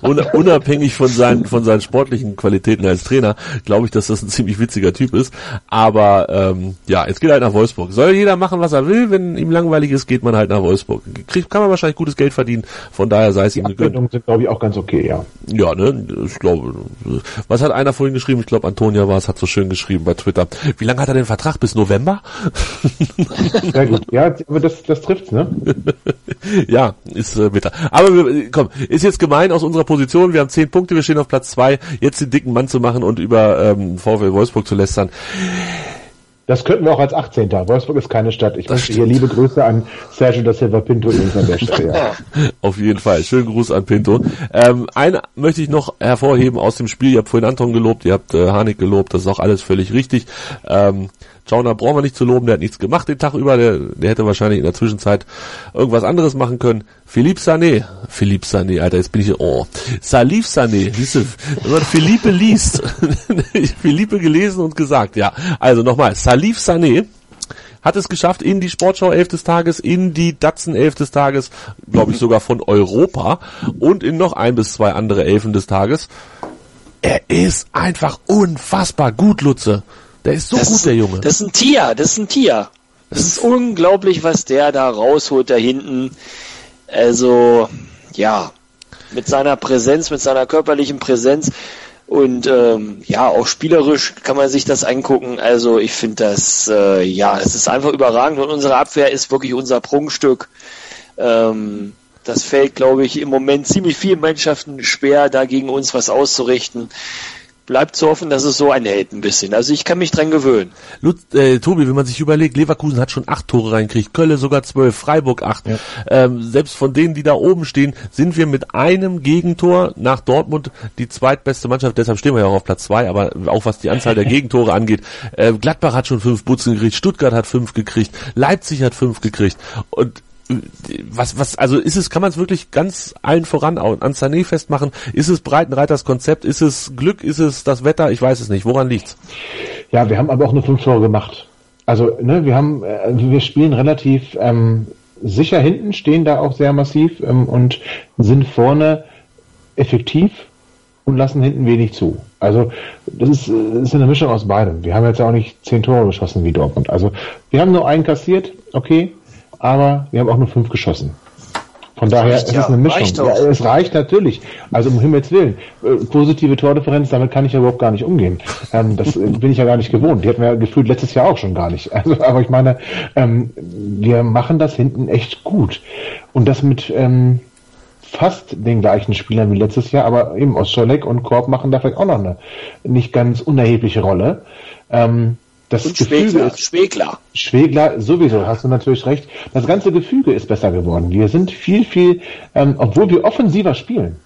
(laughs) unabhängig von seinen, von seinen sportlichen Qualitäten als Trainer, glaube ich, dass das ein ziemlich witziger Typ ist. Aber ähm, ja, jetzt geht halt nach Wolfsburg. Soll jeder machen, was er will, wenn ihm langweilig ist, geht man halt nach Wolfsburg. Kriegt, kann man wahrscheinlich gutes Geld verdienen, von daher sei es ihm gegönnt. sind, glaube ich, auch ganz okay, ja. Ja, ne, ich glaube, was hat einer vorhin geschrieben? Ich glaube, Antonia war es, hat so schön geschrieben bei Twitter. Wie lange hat er den Vertrag? Bis November? Sehr gut. Ja, aber das, das trifft's, ne? (laughs) ja, ist äh, bitter. Aber wir, komm, ist jetzt gemein aus unserer Position. Wir haben zehn Punkte, wir stehen auf Platz zwei. Jetzt den dicken Mann zu machen und über ähm, VfL Wolfsburg zu lästern. Das könnten wir auch als 18. Wolfsburg ist keine Stadt. Ich möchte hier liebe Grüße an Sergio da Silva Pinto an der Stelle. Ja. (laughs) Auf jeden Fall. Schönen Gruß an Pinto. Ähm, eine möchte ich noch hervorheben aus dem Spiel. Ihr habt vorhin Anton gelobt, ihr habt äh, Hanik gelobt. Das ist auch alles völlig richtig. Ähm, Schauner brauchen wir nicht zu loben, der hat nichts gemacht den Tag über, der, der hätte wahrscheinlich in der Zwischenzeit irgendwas anderes machen können. Philippe Sané, Philippe Sané, Alter, jetzt bin ich, oh, Salif Sané, siehst du, wenn man Philippe liest, (laughs) Philippe gelesen und gesagt, ja, also nochmal, Salif Sané, hat es geschafft in die Sportschau 11 des Tages, in die Datsen 11 des Tages, glaube ich sogar von Europa und in noch ein bis zwei andere Elfen des Tages. Er ist einfach unfassbar gut, Lutze. Der ist so das gut, der Junge. Das ist ein Tier, das ist ein Tier. Das ist unglaublich, was der da rausholt da hinten. Also, ja, mit seiner Präsenz, mit seiner körperlichen Präsenz und ähm, ja, auch spielerisch kann man sich das angucken. Also ich finde das, äh, ja, es ist einfach überragend und unsere Abwehr ist wirklich unser Prunkstück. Ähm, das fällt, glaube ich, im Moment ziemlich vielen Mannschaften schwer, da gegen uns was auszurichten bleibt zu hoffen, dass es so einhält ein bisschen. Also ich kann mich dran gewöhnen. Lutz, äh, Tobi, wenn man sich überlegt, Leverkusen hat schon acht Tore reingekriegt, Kölle sogar zwölf, Freiburg acht. Ja. Ähm, selbst von denen, die da oben stehen, sind wir mit einem Gegentor nach Dortmund die zweitbeste Mannschaft. Deshalb stehen wir ja auch auf Platz zwei, aber auch was die Anzahl der (laughs) Gegentore angeht. Äh, Gladbach hat schon fünf Butzen gekriegt, Stuttgart hat fünf gekriegt, Leipzig hat fünf gekriegt. Und was, was, also ist es, kann man es wirklich ganz allen voran an Sané festmachen? Ist es Breitenreiters Konzept? Ist es Glück? Ist es das Wetter? Ich weiß es nicht. Woran liegt's? Ja, wir haben aber auch nur fünf Tore gemacht. Also, ne, wir haben, äh, wir spielen relativ ähm, sicher hinten, stehen da auch sehr massiv ähm, und sind vorne effektiv und lassen hinten wenig zu. Also das ist, das ist eine Mischung aus beidem. Wir haben jetzt auch nicht zehn Tore geschossen wie Dortmund. Also wir haben nur einen kassiert, okay, aber wir haben auch nur fünf geschossen. Von daher reicht, ist ja, es eine Mischung. Reicht ja, es reicht natürlich. Also um Himmels Willen. Äh, positive Tordifferenz, damit kann ich ja überhaupt gar nicht umgehen. Ähm, das äh, bin ich ja gar nicht gewohnt. Die hatten wir gefühlt letztes Jahr auch schon gar nicht. (laughs) Also, aber ich meine, ähm, wir machen das hinten echt gut. Und das mit ähm, fast den gleichen Spielern wie letztes Jahr, aber eben Ostscholek und Korb machen da vielleicht auch noch eine nicht ganz unerhebliche Rolle. Ähm, das und Gefüge Schwegler, ist, Schwegler. Schwegler sowieso, hast du natürlich recht. Das ganze Gefüge ist besser geworden. Wir sind viel, viel, ähm, obwohl wir offensiver spielen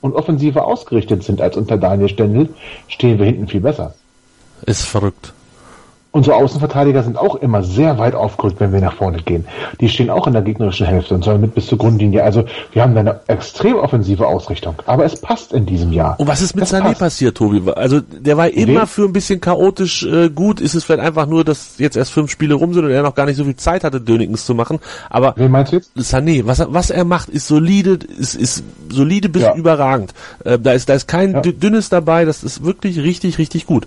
und offensiver ausgerichtet sind als unter Daniel Stendel, stehen wir hinten viel besser. Ist verrückt. Unsere Außenverteidiger sind auch immer sehr weit aufgerückt, wenn wir nach vorne gehen. Die stehen auch in der gegnerischen Hälfte und sollen mit bis zur Grundlinie. Also wir haben eine extrem offensive Ausrichtung. Aber es passt in diesem Jahr. Und was ist mit das Sané passt. passiert, Tobi? Also der war immer für ein bisschen chaotisch äh, gut. Ist es vielleicht einfach nur, dass jetzt erst fünf Spiele rum sind und er noch gar nicht so viel Zeit hatte, Dönikens zu machen. Aber Wen meinst du jetzt? Sané, was, was er macht, ist solide, ist, ist solide bis ja. überragend. Äh, da ist da ist kein ja. dünnes dabei. Das ist wirklich richtig, richtig gut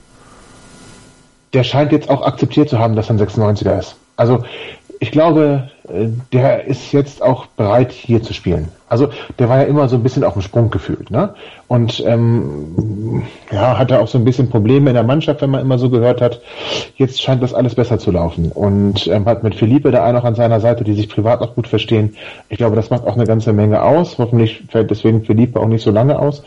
der scheint jetzt auch akzeptiert zu haben, dass er ein 96er ist. Also ich glaube, äh, der ist jetzt auch bereit, hier zu spielen. Also der war ja immer so ein bisschen auf dem Sprung gefühlt, ne? Und ähm, ja, hatte auch so ein bisschen Probleme in der Mannschaft, wenn man immer so gehört hat. Jetzt scheint das alles besser zu laufen und ähm, hat mit Philippe da einen noch an seiner Seite, die sich privat auch gut verstehen. Ich glaube, das macht auch eine ganze Menge aus. Hoffentlich fällt deswegen Philippe auch nicht so lange aus.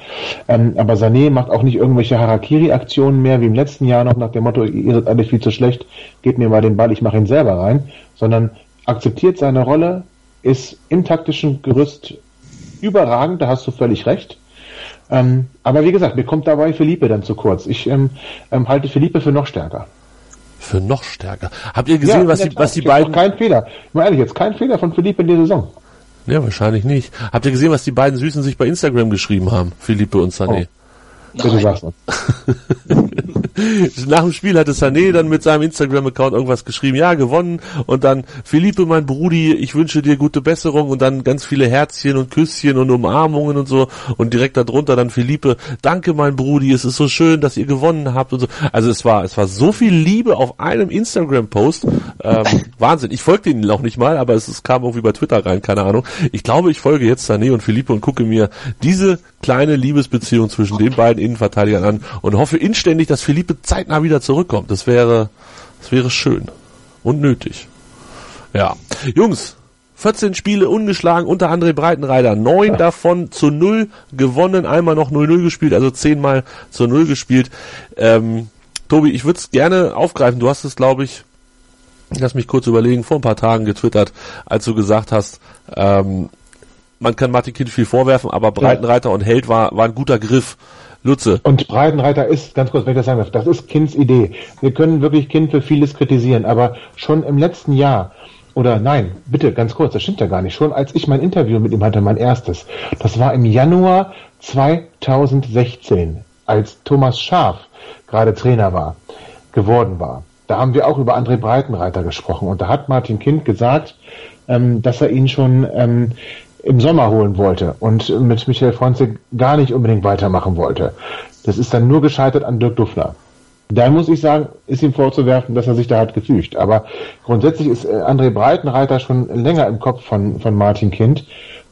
Ähm, aber Sané macht auch nicht irgendwelche Harakiri-Aktionen mehr wie im letzten Jahr noch nach dem Motto: Ihr seid alle viel zu schlecht, gebt mir mal den Ball, ich mache ihn selber rein, sondern akzeptiert seine Rolle, ist im taktischen Gerüst überragend, da hast du völlig recht. Ähm, aber wie gesagt, mir kommt dabei Philippe dann zu kurz. Ich ähm, ähm, halte Philippe für noch stärker. Für noch stärker. Habt ihr gesehen, ja, was, die, was die beiden. Kein Fehler. Mal ehrlich, jetzt kein Fehler von Philippe in der Saison. Ja, wahrscheinlich nicht. Habt ihr gesehen, was die beiden Süßen sich bei Instagram geschrieben haben? Philippe und Sané. Oh. Bitte sag's (laughs) (laughs) Nach dem Spiel hatte Sané dann mit seinem Instagram-Account irgendwas geschrieben, ja, gewonnen und dann Philippe, mein Brudi, ich wünsche dir gute Besserung und dann ganz viele Herzchen und Küsschen und Umarmungen und so und direkt darunter dann Philippe, danke mein Brudi, es ist so schön, dass ihr gewonnen habt und so. Also es war, es war so viel Liebe auf einem Instagram-Post, ähm, (laughs) Wahnsinn. Ich folge denen noch nicht mal, aber es, es kam irgendwie bei Twitter rein, keine Ahnung. Ich glaube, ich folge jetzt Sané und Philippe und gucke mir diese kleine Liebesbeziehung zwischen den beiden Innenverteidigern an und hoffe inständig, dass Philippe zeitnah wieder zurückkommt. Das wäre, das wäre schön und nötig. Ja. Jungs, 14 Spiele ungeschlagen unter André Breitenreiter. Neun davon zu null gewonnen, einmal noch 0-0 gespielt, also zehnmal zu null gespielt. Ähm, Tobi, ich würde es gerne aufgreifen. Du hast es, glaube ich, lass mich kurz überlegen, vor ein paar Tagen getwittert, als du gesagt hast, ähm, man kann Martin Kind viel vorwerfen, aber Breitenreiter ja. und Held war, war ein guter Griff. Lutze. Und Breitenreiter ist, ganz kurz, wenn ich das sagen darf, das ist Kinds Idee. Wir können wirklich Kind für vieles kritisieren, aber schon im letzten Jahr, oder nein, bitte, ganz kurz, das stimmt ja gar nicht. Schon als ich mein Interview mit ihm hatte, mein erstes, das war im Januar 2016, als Thomas Schaf gerade Trainer war, geworden war. Da haben wir auch über André Breitenreiter gesprochen und da hat Martin Kind gesagt, ähm, dass er ihn schon ähm, im Sommer holen wollte und mit Michael Fronzek gar nicht unbedingt weitermachen wollte. Das ist dann nur gescheitert an Dirk Duffner. Da muss ich sagen, ist ihm vorzuwerfen, dass er sich da hat gefügt. Aber grundsätzlich ist äh, André Breitenreiter schon länger im Kopf von, von Martin Kind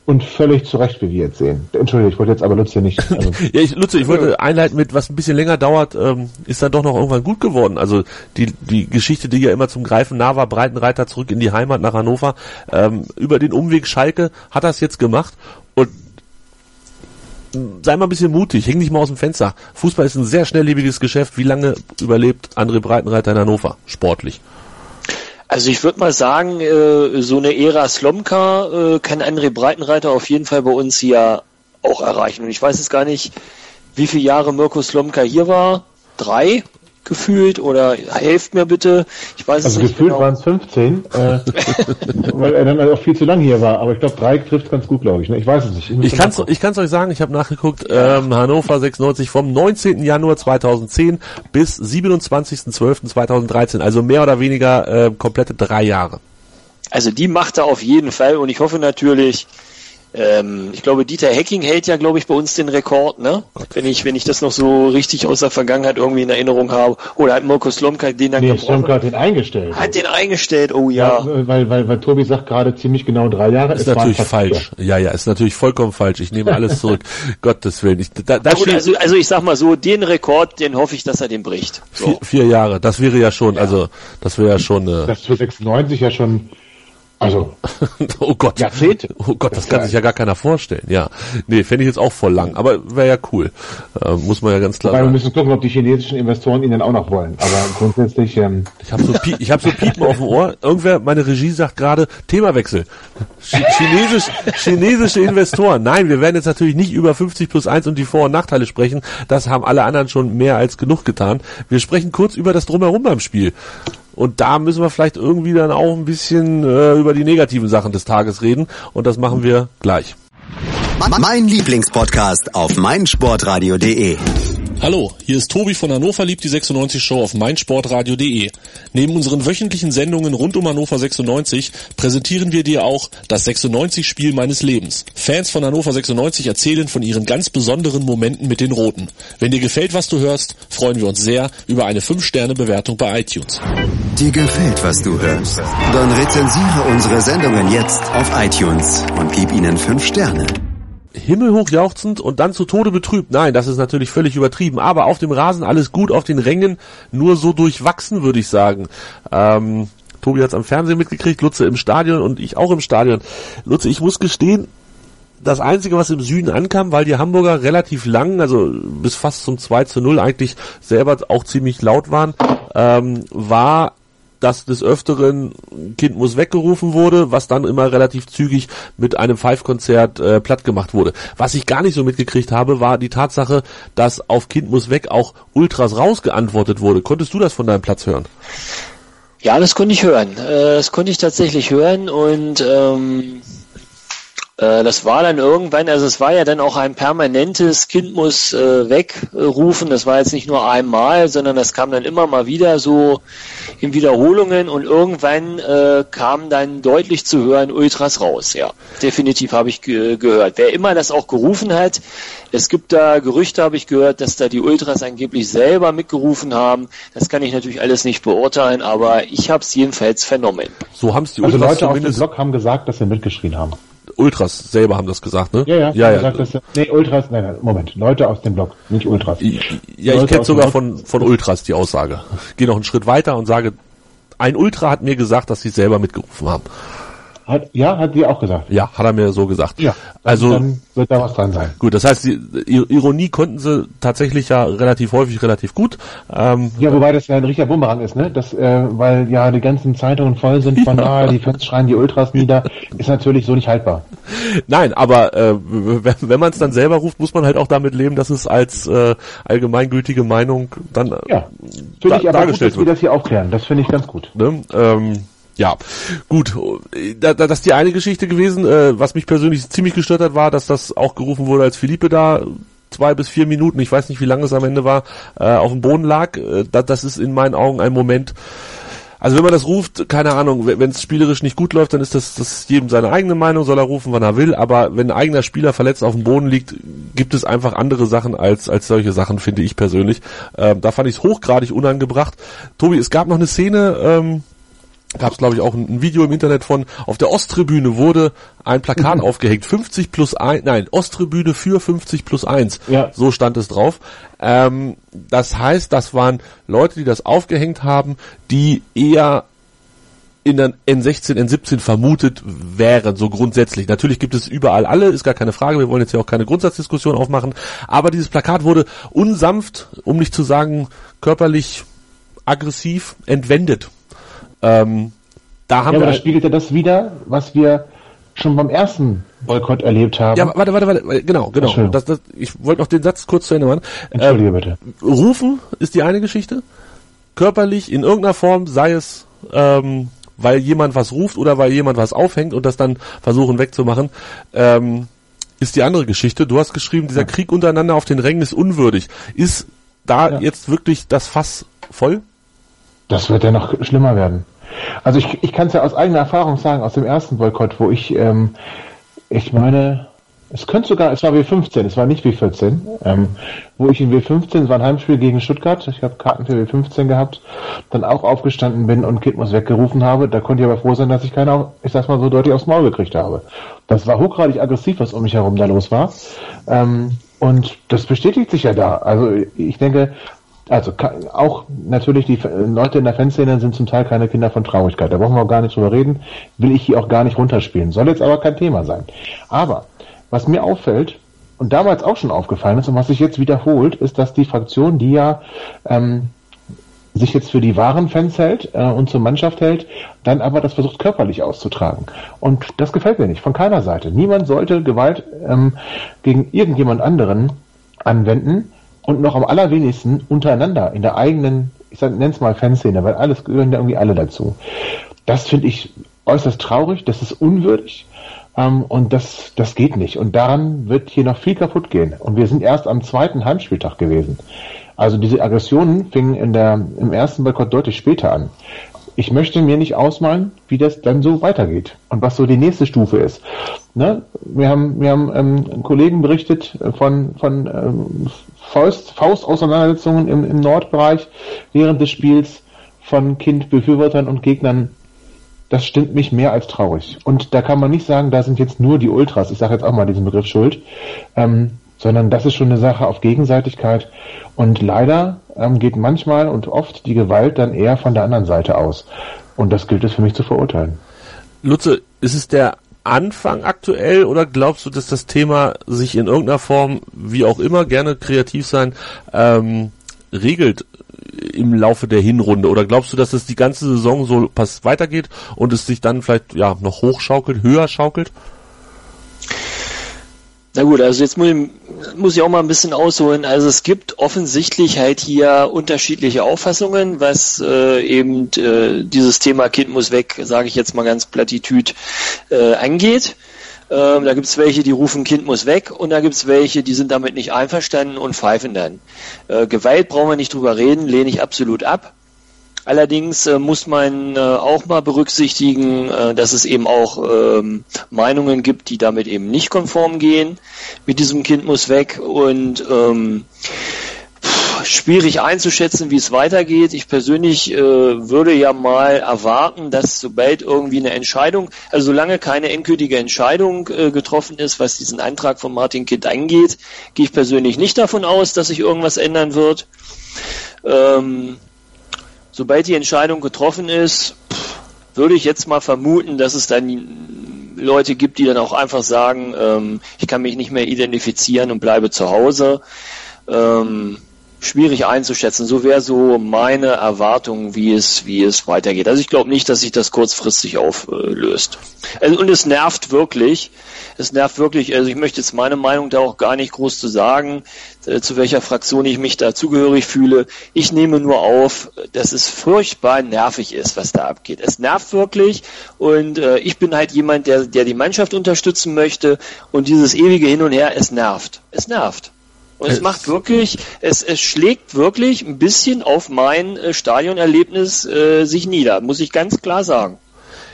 und völlig zu Recht, wie wir jetzt sehen. Entschuldigung, ich wollte jetzt aber Lutze nicht. (laughs) Also ja, ich, Lutze, ich wollte einleiten mit, was ein bisschen länger dauert, ähm, ist dann doch noch irgendwann gut geworden. Also die, die Geschichte, die ja immer zum Greifen nah war, Breitenreiter zurück in die Heimat nach Hannover, ähm, über den Umweg Schalke hat es jetzt gemacht und sei mal ein bisschen mutig, häng nicht mal aus dem Fenster. Fußball ist ein sehr schnelllebiges Geschäft. Wie lange überlebt André Breitenreiter in Hannover? Sportlich. Also ich würde mal sagen, äh, so eine Ära Slomka äh, kann André Breitenreiter auf jeden Fall bei uns hier auch erreichen. Und ich weiß jetzt gar nicht, wie viele Jahre Mirko Slomka hier war. Drei? Gefühlt oder helft mir bitte. Ich weiß also es nicht. Gefühlt genau. waren es 15, äh, (laughs) weil er dann auch viel zu lang hier war. Aber ich glaube, drei trifft ganz gut, glaube ich. Ne? Ich weiß es nicht. Ich, ich kann es ich kann's euch sagen, ich habe nachgeguckt, ähm, Hannover 96 vom 19. Januar 2010 bis 27.12.2013. Also mehr oder weniger äh, komplette drei Jahre. Also die macht er auf jeden Fall und ich hoffe natürlich, ähm, ich glaube, Dieter Hecking hält ja, glaube ich, bei uns den Rekord, ne? Wenn ich, wenn ich das noch so richtig aus der Vergangenheit irgendwie in Erinnerung habe. Oder hat Mirko Slomka den dann nee, Slomka hat den eingestellt. Hat den eingestellt, oh ja. ja weil, weil, weil Tobi sagt gerade ziemlich genau drei Jahre. Ist natürlich falsch. Ja, ja, ist natürlich vollkommen falsch. Ich nehme alles zurück. (laughs) Gottes Willen. Ich, da, da gut, also, also ich sag mal so, den Rekord, den hoffe ich, dass er den bricht. So. Vier, vier Jahre, das wäre ja schon, ja. also das wäre ja schon. Äh, das für 96 ja schon also, (laughs) oh Gott. Jahrzehnte. Oh Gott, das, das kann sich ja gar keiner vorstellen. Ja. Nee, fände ich jetzt auch voll lang. Aber wäre ja cool. Äh, muss man ja ganz klar Wobei sagen. wir müssen gucken, ob die chinesischen Investoren ihn dann auch noch wollen. Aber grundsätzlich... Ähm ich habe so, ich hab so Piepen auf dem Ohr. Irgendwer, meine Regie sagt gerade, Themawechsel. Chinesisch, chinesische Investoren. Nein, wir werden jetzt natürlich nicht über 50 plus 1 und die Vor- und Nachteile sprechen. Das haben alle anderen schon mehr als genug getan. Wir sprechen kurz über das Drumherum beim Spiel. Und da müssen wir vielleicht irgendwie dann auch ein bisschen äh, über die negativen Sachen des Tages reden. Und das machen wir gleich. Mein Lieblingspodcast auf meinsportradio.de Hallo, hier ist Tobi von Hannover liebt die 96 Show auf meinsportradio.de. Neben unseren wöchentlichen Sendungen rund um Hannover 96 präsentieren wir dir auch das 96 Spiel meines Lebens. Fans von Hannover 96 erzählen von ihren ganz besonderen Momenten mit den Roten. Wenn dir gefällt, was du hörst, freuen wir uns sehr über eine 5-Sterne-Bewertung bei iTunes. Dir gefällt, was du hörst? Dann rezensiere unsere Sendungen jetzt auf iTunes und gib ihnen 5 Sterne himmelhoch jauchzend und dann zu Tode betrübt. Nein, das ist natürlich völlig übertrieben. Aber auf dem Rasen alles gut, auf den Rängen nur so durchwachsen, würde ich sagen. Ähm, Tobi hat es am Fernsehen mitgekriegt, Lutze im Stadion und ich auch im Stadion. Lutze, ich muss gestehen, das Einzige, was im Süden ankam, weil die Hamburger relativ lang, also bis fast zum 2 zu 0 eigentlich selber auch ziemlich laut waren, ähm, war dass des Öfteren Kind muss weggerufen wurde, was dann immer relativ zügig mit einem Five-Konzert äh, platt gemacht wurde. Was ich gar nicht so mitgekriegt habe, war die Tatsache, dass auf Kind muss weg auch Ultras rausgeantwortet wurde. Konntest du das von deinem Platz hören? Ja, das konnte ich hören. Äh, das konnte ich tatsächlich hören und ähm, äh, das war dann irgendwann, also es war ja dann auch ein permanentes Kind muss äh, wegrufen. Das war jetzt nicht nur einmal, sondern das kam dann immer mal wieder so in Wiederholungen und irgendwann äh, kam dann deutlich zu hören Ultras raus. Ja, definitiv habe ich ge gehört. Wer immer das auch gerufen hat, es gibt da Gerüchte, habe ich gehört, dass da die Ultras angeblich selber mitgerufen haben. Das kann ich natürlich alles nicht beurteilen, aber ich habe es jedenfalls vernommen. So haben es die also Ultras Also Leute auf dem Blog haben gesagt, dass sie mitgeschrien haben. Ultras selber haben das gesagt, ne? Ja, ja. ja, ja. Gesagt, dass, nee, Ultras, nein, nein, Moment. Leute aus dem Blog, nicht Ultras. Ja, Leute ich kenne sogar von, von Ultras die Aussage. Ich gehe noch einen Schritt weiter und sage, ein Ultra hat mir gesagt, dass sie selber mitgerufen haben. Hat, ja, hat sie auch gesagt. Ja, hat er mir so gesagt. Ja, also dann wird da was dran sein. Gut, das heißt, die Ironie konnten sie tatsächlich ja relativ häufig relativ gut. Ähm, ja, wobei das ja ein richtiger Bumerang ist, ne? Das, äh, weil ja die ganzen Zeitungen voll sind von, ja. ah, die Fans schreien die Ultras nieder, ist natürlich so nicht haltbar. Nein, aber äh, wenn, wenn man es dann selber ruft, muss man halt auch damit leben, dass es als äh, allgemeingültige Meinung dann ja, finde ich aber dargestellt gut, dass wir das hier aufklären. Das finde ich ganz gut. Ne? Ähm, ja, gut. Da, da, das ist die eine Geschichte gewesen. Äh, was mich persönlich ziemlich gestört hat, war, dass das auch gerufen wurde, als Philippe da zwei bis vier Minuten, ich weiß nicht, wie lange es am Ende war, äh, auf dem Boden lag. Äh, das, das ist in meinen Augen ein Moment. Also wenn man das ruft, keine Ahnung, wenn es spielerisch nicht gut läuft, dann ist das, das jedem seine eigene Meinung, soll er rufen, wann er will. Aber wenn ein eigener Spieler verletzt auf dem Boden liegt, gibt es einfach andere Sachen als als solche Sachen, finde ich persönlich. Ähm, da fand ich es hochgradig unangebracht. Tobi, es gab noch eine Szene. Ähm, gab es glaube ich auch ein, ein, Video im Internet von, auf der Osttribüne wurde ein Plakat mhm. (laughs) aufgehängt, 50 plus 1, nein, Osttribüne für 50 plus 1, ja. so stand es drauf. Ähm, das heißt, das waren Leute, die das aufgehängt haben, die eher in der N16, N17 vermutet wären, so grundsätzlich. Natürlich gibt es überall alle, ist gar keine Frage, wir wollen jetzt hier auch keine Grundsatzdiskussion aufmachen, aber dieses Plakat wurde unsanft, um nicht zu sagen körperlich aggressiv entwendet. Ähm, da haben ja, wir. Aber spiegelte das wieder, was wir schon beim ersten Boykott erlebt haben. Ja, warte, warte, warte, genau, genau. Das, das, ich wollte noch den Satz kurz zu Ende machen. Entschuldige ähm, bitte. Rufen ist die eine Geschichte. Körperlich in irgendeiner Form, sei es ähm, weil jemand was ruft oder weil jemand was aufhängt und das dann versuchen wegzumachen, ähm, ist die andere Geschichte. Du hast geschrieben, dieser ja. Krieg untereinander auf den Rängen ist unwürdig. Ist da ja. jetzt wirklich das Fass voll? Das wird ja noch schlimmer werden. Also ich, ich kann es ja aus eigener Erfahrung sagen, aus dem ersten Boykott, wo ich, ähm, ich meine, es könnte sogar, es war W15, es war nicht W14, ähm, wo ich in W15, es war ein Heimspiel gegen Stuttgart, ich habe Karten für W15 gehabt, dann auch aufgestanden bin und Kid muss weggerufen habe. Da konnte ich aber froh sein, dass ich keiner, ich sag's mal so deutlich aufs Maul gekriegt habe. Das war hochgradig aggressiv, was um mich herum da los war. Ähm, und das bestätigt sich ja da. Also ich denke, also auch natürlich die Leute in der Fanszene sind zum Teil keine Kinder von Traurigkeit. Da brauchen wir auch gar nicht drüber reden. Will ich hier auch gar nicht runterspielen. Soll jetzt aber kein Thema sein. Aber was mir auffällt und damals auch schon aufgefallen ist und was sich jetzt wiederholt, ist, dass die Fraktion, die ja ähm, sich jetzt für die wahren Fans hält äh, und zur Mannschaft hält, dann aber das versucht körperlich auszutragen. Und das gefällt mir nicht, von keiner Seite. Niemand sollte Gewalt ähm, gegen irgendjemand anderen anwenden und noch am allerwenigsten untereinander in der eigenen, ich nenne es mal Fanszene, weil alles gehören ja irgendwie alle dazu. Das finde ich äußerst traurig, das ist unwürdig ähm, und das, das geht nicht. Und daran wird hier noch viel kaputt gehen. Und wir sind erst am zweiten Heimspieltag gewesen. Also diese Aggressionen fingen in der, im ersten Boykott deutlich später an. Ich möchte mir nicht ausmalen, wie das dann so weitergeht und was so die nächste Stufe ist. Ne? Wir haben, wir haben ähm, Kollegen berichtet von, von ähm, Faust, Faustauseinandersetzungen im, im Nordbereich während des Spiels von Kindbefürwortern und Gegnern. Das stimmt mich mehr als traurig. Und da kann man nicht sagen, da sind jetzt nur die Ultras, ich sage jetzt auch mal diesen Begriff schuld, ähm, sondern das ist schon eine Sache auf Gegenseitigkeit. Und leider ähm, geht manchmal und oft die Gewalt dann eher von der anderen Seite aus. Und das gilt es für mich zu verurteilen. Lutze, ist es der Anfang aktuell oder glaubst du, dass das Thema sich in irgendeiner Form, wie auch immer, gerne kreativ sein, ähm, regelt im Laufe der Hinrunde? Oder glaubst du, dass es die ganze Saison so weitergeht und es sich dann vielleicht ja noch hochschaukelt, höher schaukelt? Na gut, also jetzt muss ich, muss ich auch mal ein bisschen ausholen. Also es gibt offensichtlich halt hier unterschiedliche Auffassungen, was äh, eben äh, dieses Thema Kind muss weg, sage ich jetzt mal ganz plattitüd, äh, angeht. Ähm, da gibt es welche, die rufen Kind muss weg und da gibt es welche, die sind damit nicht einverstanden und pfeifen dann. Äh, Gewalt brauchen wir nicht drüber reden, lehne ich absolut ab. Allerdings äh, muss man äh, auch mal berücksichtigen, äh, dass es eben auch ähm, Meinungen gibt, die damit eben nicht konform gehen. Mit diesem Kind muss weg und ähm, schwierig einzuschätzen, wie es weitergeht. Ich persönlich äh, würde ja mal erwarten, dass sobald irgendwie eine Entscheidung, also solange keine endgültige Entscheidung äh, getroffen ist, was diesen Antrag von Martin Kind angeht, gehe ich persönlich nicht davon aus, dass sich irgendwas ändern wird. Ähm, sobald die Entscheidung getroffen ist, würde ich jetzt mal vermuten, dass es dann Leute gibt, die dann auch einfach sagen, ähm, ich kann mich nicht mehr identifizieren und bleibe zu Hause. Ähm, schwierig einzuschätzen. So wäre so meine Erwartung, wie es, wie es weitergeht. Also ich glaube nicht, dass sich das kurzfristig auflöst. Also, und es nervt wirklich. Es nervt wirklich. Also ich möchte jetzt meine Meinung da auch gar nicht groß zu sagen, äh, zu welcher Fraktion ich mich da zugehörig fühle. Ich nehme nur auf, dass es furchtbar nervig ist, was da abgeht. Es nervt wirklich und äh, ich bin halt jemand, der, der die Mannschaft unterstützen möchte und dieses ewige Hin und Her, es nervt. Es nervt. Und es, macht wirklich, es, es schlägt wirklich ein bisschen auf mein äh, Stadionerlebnis äh, sich nieder, muss ich ganz klar sagen.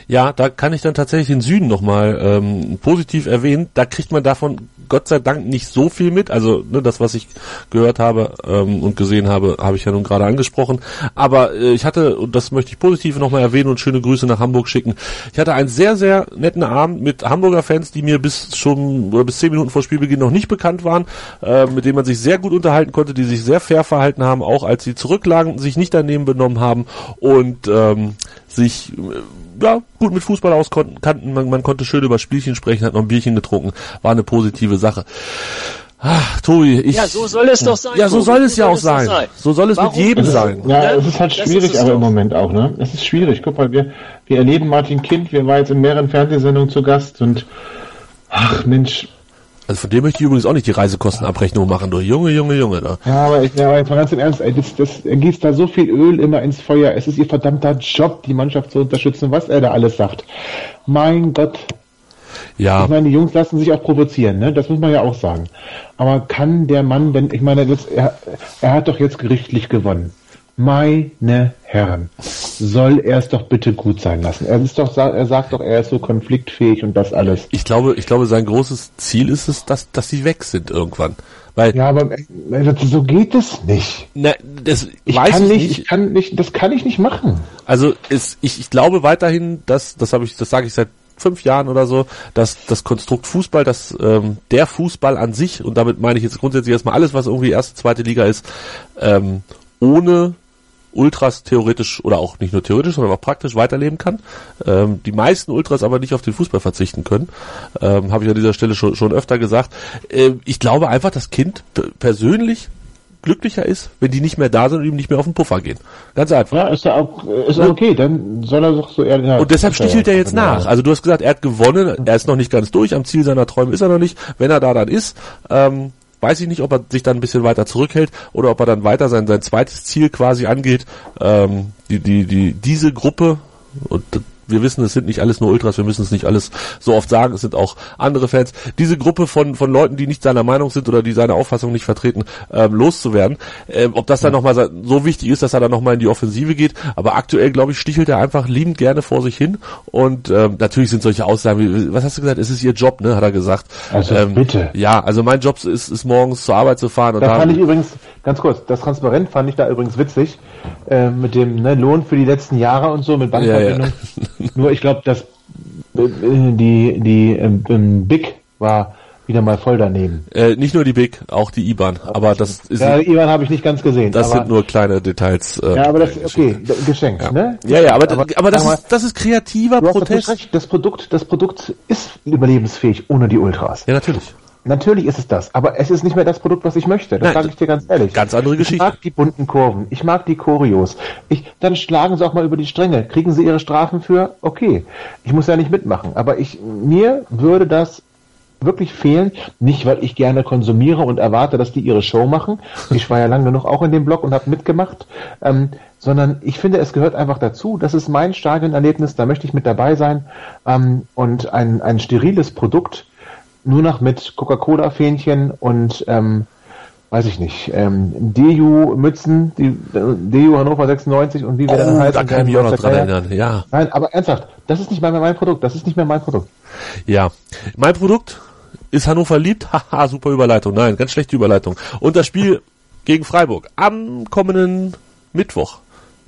Ja, da kann ich dann tatsächlich den Süden nochmal ähm, positiv erwähnen. Da kriegt man davon Gott sei Dank nicht so viel mit. Also ne, das, was ich gehört habe ähm, und gesehen habe, habe ich ja nun gerade angesprochen. Aber äh, ich hatte, und das möchte ich positiv nochmal erwähnen und schöne Grüße nach Hamburg schicken, ich hatte einen sehr, sehr netten Abend mit Hamburger Fans, die mir bis schon oder bis zehn Minuten vor Spielbeginn noch nicht bekannt waren, äh, mit denen man sich sehr gut unterhalten konnte, die sich sehr fair verhalten haben, auch als sie zurücklagen, sich nicht daneben benommen haben und ähm, sich äh, ja, gut mit Fußball auskannten, man, man konnte schön über Spielchen sprechen, hat noch ein Bierchen getrunken, war eine positive Sache. Ach, Tobi, ich. Ja, so soll es doch sein. Ja, so soll es ja auch sein. sein. So soll es Warum? mit jedem sein. Ja, es ist halt schwierig, ist aber doch. im Moment auch, ne? Es ist schwierig. Guck mal, wir, wir erleben Martin Kind, wir waren jetzt in mehreren Fernsehsendungen zu Gast und, ach Mensch, also von dem möchte ich übrigens auch nicht die Reisekostenabrechnung machen, du Junge, Junge, Junge. Da. Ja, aber, ich, ja, aber jetzt mal ganz im Ernst, ey, das, das, er gießt da so viel Öl immer ins Feuer. Es ist ihr verdammter Job, die Mannschaft zu unterstützen, was er da alles sagt. Mein Gott. Ja. Ich meine, die Jungs lassen sich auch provozieren, ne? Das muss man ja auch sagen. Aber kann der Mann denn, ich meine, jetzt, er, er hat doch jetzt gerichtlich gewonnen. Meine Herren, soll er es doch bitte gut sein lassen. Er ist doch, er sagt doch, er ist so konfliktfähig und das alles. Ich glaube, ich glaube, sein großes Ziel ist es, dass, dass sie weg sind irgendwann. Weil, ja, aber äh, so geht es nicht. Na, das ich weiß kann ich nicht, nicht. Ich kann nicht, das kann ich nicht machen. Also ist, ich, ich glaube weiterhin, dass, das habe ich, das sage ich seit fünf Jahren oder so, dass das Konstrukt Fußball, dass ähm, der Fußball an sich, und damit meine ich jetzt grundsätzlich erstmal alles, was irgendwie erste, zweite Liga ist, ähm, ohne Ultras theoretisch oder auch nicht nur theoretisch, sondern auch praktisch weiterleben kann. Ähm, die meisten Ultras aber nicht auf den Fußball verzichten können. Ähm, Habe ich an dieser Stelle schon, schon öfter gesagt. Ähm, ich glaube einfach, das Kind persönlich glücklicher ist, wenn die nicht mehr da sind und ihm nicht mehr auf den Puffer gehen. Ganz einfach. Ja, ist ja auch ist ja. okay, dann soll er doch so eher. Ja, und deshalb stichelt er jetzt nach. Also du hast gesagt, er hat gewonnen, er ist noch nicht ganz durch, am Ziel seiner Träume ist er noch nicht. Wenn er da dann ist, ähm, weiß ich nicht, ob er sich dann ein bisschen weiter zurückhält oder ob er dann weiter sein, sein zweites Ziel quasi angeht. Ähm, die, die, die, diese Gruppe, und wir wissen, es sind nicht alles nur Ultras, wir müssen es nicht alles so oft sagen, es sind auch andere Fans. Diese Gruppe von, von Leuten, die nicht seiner Meinung sind oder die seine Auffassung nicht vertreten, ähm, loszuwerden. Ähm, ob das dann nochmal so wichtig ist, dass er dann nochmal in die Offensive geht. Aber aktuell, glaube ich, stichelt er einfach liebend gerne vor sich hin. Und ähm, natürlich sind solche Aussagen, wie, was hast du gesagt, es ist ihr Job, ne, hat er gesagt. Also ähm, bitte. Ja, also mein Job ist, ist morgens zur Arbeit zu fahren. Und da fand ich übrigens, ganz kurz, das Transparent fand ich da übrigens witzig, äh, mit dem ne, Lohn für die letzten Jahre und so, mit Bankverbindung. Ja, ja. Nur ich glaube, dass äh, die, die ähm, Big war wieder mal voll daneben. Äh, nicht nur die Big, auch die IBAN. Aber das ist. Ja, die IBAN habe ich nicht ganz gesehen. Das sind nur kleine Details. Äh, ja, aber das okay, geschenkt, ja. ne? Ja, ja, aber, aber, aber das, ist, das ist kreativer Protest. Das, das Produkt, das Produkt ist überlebensfähig ohne die Ultras. Ja, natürlich. Natürlich ist es das, aber es ist nicht mehr das Produkt, was ich möchte. Das sage ich dir ganz ehrlich. Ganz andere Geschichte. Ich mag die bunten Kurven, ich mag die Choreos. Ich, dann schlagen sie auch mal über die Stränge. Kriegen sie ihre Strafen für? Okay. Ich muss ja nicht mitmachen, aber ich, mir würde das wirklich fehlen. Nicht, weil ich gerne konsumiere und erwarte, dass die ihre Show machen. Ich war ja lange genug auch in dem Blog und habe mitgemacht. Ähm, sondern ich finde, es gehört einfach dazu. Das ist mein Stadionerlebnis, da möchte ich mit dabei sein. Ähm, und ein, ein steriles Produkt nur noch mit Coca-Cola-Fähnchen und ähm, weiß ich nicht, ähm, DU-Mützen, die DU Hannover 96 und wie wir oh, dann heißen. Da kann ich mich auch noch dran erinnern, ja. Nein, aber ernsthaft, das ist nicht mehr mein Produkt, das ist nicht mehr mein Produkt. Ja, mein Produkt ist Hannover liebt, (laughs) haha, super Überleitung, nein, ganz schlechte Überleitung. Und das Spiel gegen Freiburg am kommenden Mittwoch.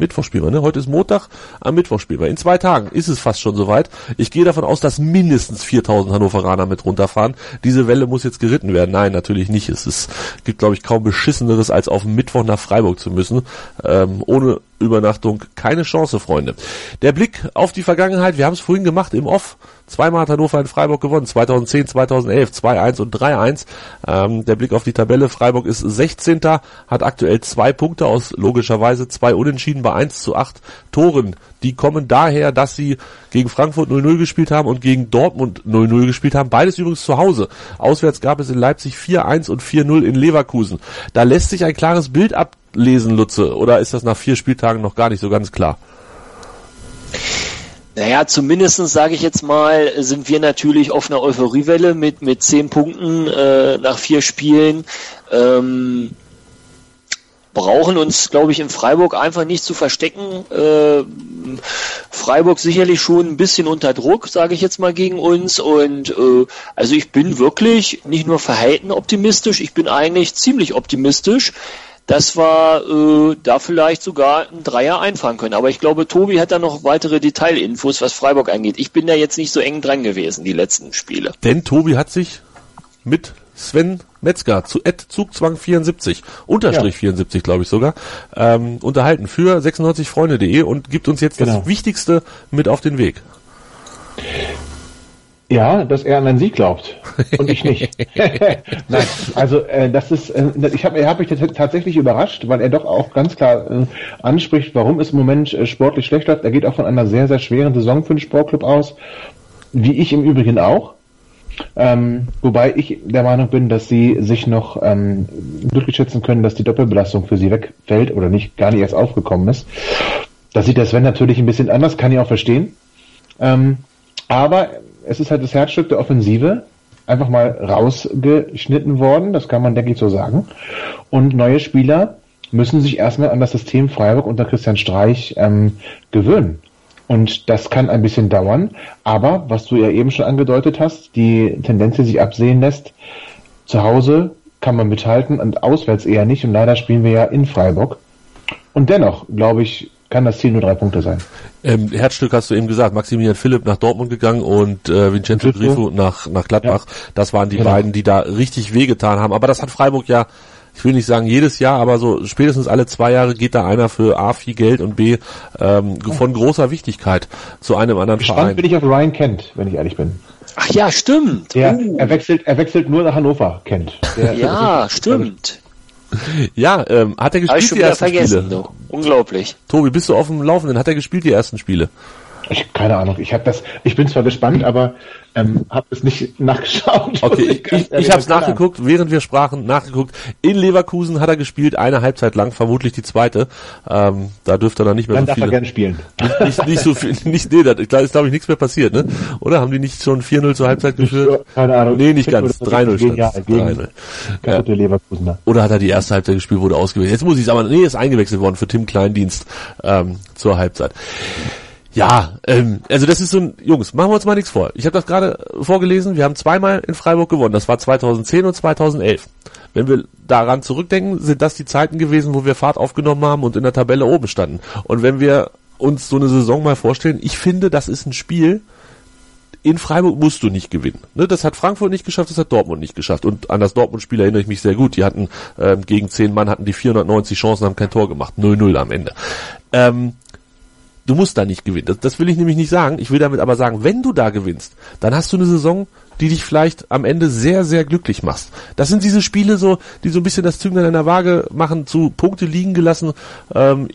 Mittwoch spielen wir, ne? Heute ist Montag, am Mittwoch spielen wir. In zwei Tagen ist es fast schon soweit. Ich gehe davon aus, dass mindestens 4000 Hannoveraner mit runterfahren. Diese Welle muss jetzt geritten werden. Nein, natürlich nicht. Es ist, gibt, glaube ich, kaum beschisseneres, als auf Mittwoch nach Freiburg zu müssen. Ähm, ohne Übernachtung keine Chance, Freunde. Der Blick auf die Vergangenheit, wir haben es vorhin gemacht im Off. Zweimal hat Hannover in Freiburg gewonnen, 2010, 2011, 2-1 und 3-1. Ähm, der Blick auf die Tabelle, Freiburg ist 16. hat aktuell zwei Punkte aus logischerweise zwei Unentschieden bei 1 zu 8 Toren. Die kommen daher, dass sie gegen Frankfurt 0-0 gespielt haben und gegen Dortmund 0-0 gespielt haben. Beides übrigens zu Hause. Auswärts gab es in Leipzig 4-1 und 4-0 in Leverkusen. Da lässt sich ein klares Bild ablesen, Lutze. Oder ist das nach vier Spieltagen noch gar nicht so ganz klar? Naja, zumindestens sage ich jetzt mal, sind wir natürlich auf einer Euphoriewelle mit, mit zehn Punkten äh, nach vier Spielen. Ähm, brauchen uns, glaube ich, in Freiburg einfach nicht zu verstecken. Äh, Freiburg sicherlich schon ein bisschen unter Druck, sage ich jetzt mal gegen uns. Und äh, also ich bin wirklich nicht nur verhalten optimistisch, ich bin eigentlich ziemlich optimistisch dass wir äh, da vielleicht sogar ein Dreier einfahren können. Aber ich glaube, Tobi hat da noch weitere Detailinfos, was Freiburg angeht. Ich bin da jetzt nicht so eng dran gewesen, die letzten Spiele. Denn Tobi hat sich mit Sven Metzger zu Ed Zugzwang 74, Unterstrich ja. 74, glaube ich sogar, ähm, unterhalten für 96freunde.de und gibt uns jetzt genau. das Wichtigste mit auf den Weg. Ja, dass er an einen Sieg glaubt und ich nicht. (laughs) (laughs) Nein, also äh, das ist, äh, ich habe hab mich tatsächlich überrascht, weil er doch auch ganz klar äh, anspricht, warum es im Moment äh, sportlich schlecht läuft. Er geht auch von einer sehr, sehr schweren Saison für den Sportclub aus, wie ich im Übrigen auch. Ähm, wobei ich der Meinung bin, dass sie sich noch ähm, glücklich schätzen können, dass die Doppelbelastung für sie wegfällt oder nicht gar nicht erst aufgekommen ist. Da sieht der Sven natürlich ein bisschen anders, kann ich auch verstehen. Ähm, aber es ist halt das Herzstück der Offensive einfach mal rausgeschnitten worden, das kann man, denke ich, so sagen. Und neue Spieler müssen sich erstmal an das System Freiburg unter Christian Streich ähm, gewöhnen. Und das kann ein bisschen dauern, aber was du ja eben schon angedeutet hast, die Tendenz, die sich absehen lässt, zu Hause kann man mithalten und auswärts eher nicht. Und leider spielen wir ja in Freiburg. Und dennoch, glaube ich, kann das Ziel nur drei Punkte sein. Ähm, Herzstück hast du eben gesagt, Maximilian Philipp nach Dortmund gegangen und äh, Vincenzo Grifo nach, nach Gladbach. Ja. Das waren die genau. beiden, die da richtig wehgetan haben. Aber das hat Freiburg ja, ich will nicht sagen jedes Jahr, aber so spätestens alle zwei Jahre geht da einer für A viel Geld und B ähm, von großer Wichtigkeit zu einem anderen Gespannt Verein. bin ich auf Ryan Kent, wenn ich ehrlich bin. Ach ja, stimmt. Der, uh. er wechselt, er wechselt nur nach Hannover, Kent. Der, ja, stimmt. Ja, ähm, hat er gespielt die ersten Spiele? Du. Unglaublich. Tobi, bist du auf dem Laufenden? Hat er gespielt die ersten Spiele? Ich, keine Ahnung. Ich habe das. Ich bin zwar gespannt, aber ähm, habe es nicht (laughs) nachgeschaut. Okay, ich, ich, ich habe es nachgeguckt, während wir sprachen, nachgeguckt. In Leverkusen hat er gespielt, eine Halbzeit lang, vermutlich die zweite. Ähm, da dürfte er dann nicht mehr dann so darf viele. Er gerne spielen. Nicht, (laughs) nicht, nicht so viel, nicht, nee, da ist glaube ich nichts mehr passiert, ne? Oder haben die nicht schon 4-0 zur Halbzeit geführt? Keine Ahnung. Nee, nicht ganz. 3-0 stand. Ja, 3-0. Ja. Leverkusener. Oder hat er die erste Halbzeit gespielt, wurde ausgewählt. Jetzt muss ich es aber, nee, ist eingewechselt worden für Tim Kleindienst ähm, zur Halbzeit. Ja, ähm, also das ist so ein, Jungs, machen wir uns mal nichts vor. Ich habe das gerade vorgelesen, wir haben zweimal in Freiburg gewonnen, das war 2010 und 2011. Wenn wir daran zurückdenken, sind das die Zeiten gewesen, wo wir Fahrt aufgenommen haben und in der Tabelle oben standen. Und wenn wir uns so eine Saison mal vorstellen, ich finde, das ist ein Spiel, in Freiburg musst du nicht gewinnen. Ne, das hat Frankfurt nicht geschafft, das hat Dortmund nicht geschafft. Und an das Dortmund-Spiel erinnere ich mich sehr gut. Die hatten ähm, gegen zehn Mann hatten die 490 Chancen, haben kein Tor gemacht. 0-0 am Ende. Ähm, Du musst da nicht gewinnen. Das, das will ich nämlich nicht sagen. Ich will damit aber sagen, wenn du da gewinnst, dann hast du eine Saison, die dich vielleicht am Ende sehr, sehr glücklich machst. Das sind diese Spiele so, die so ein bisschen das Zünglein in der Waage machen, zu Punkte liegen gelassen, ähm,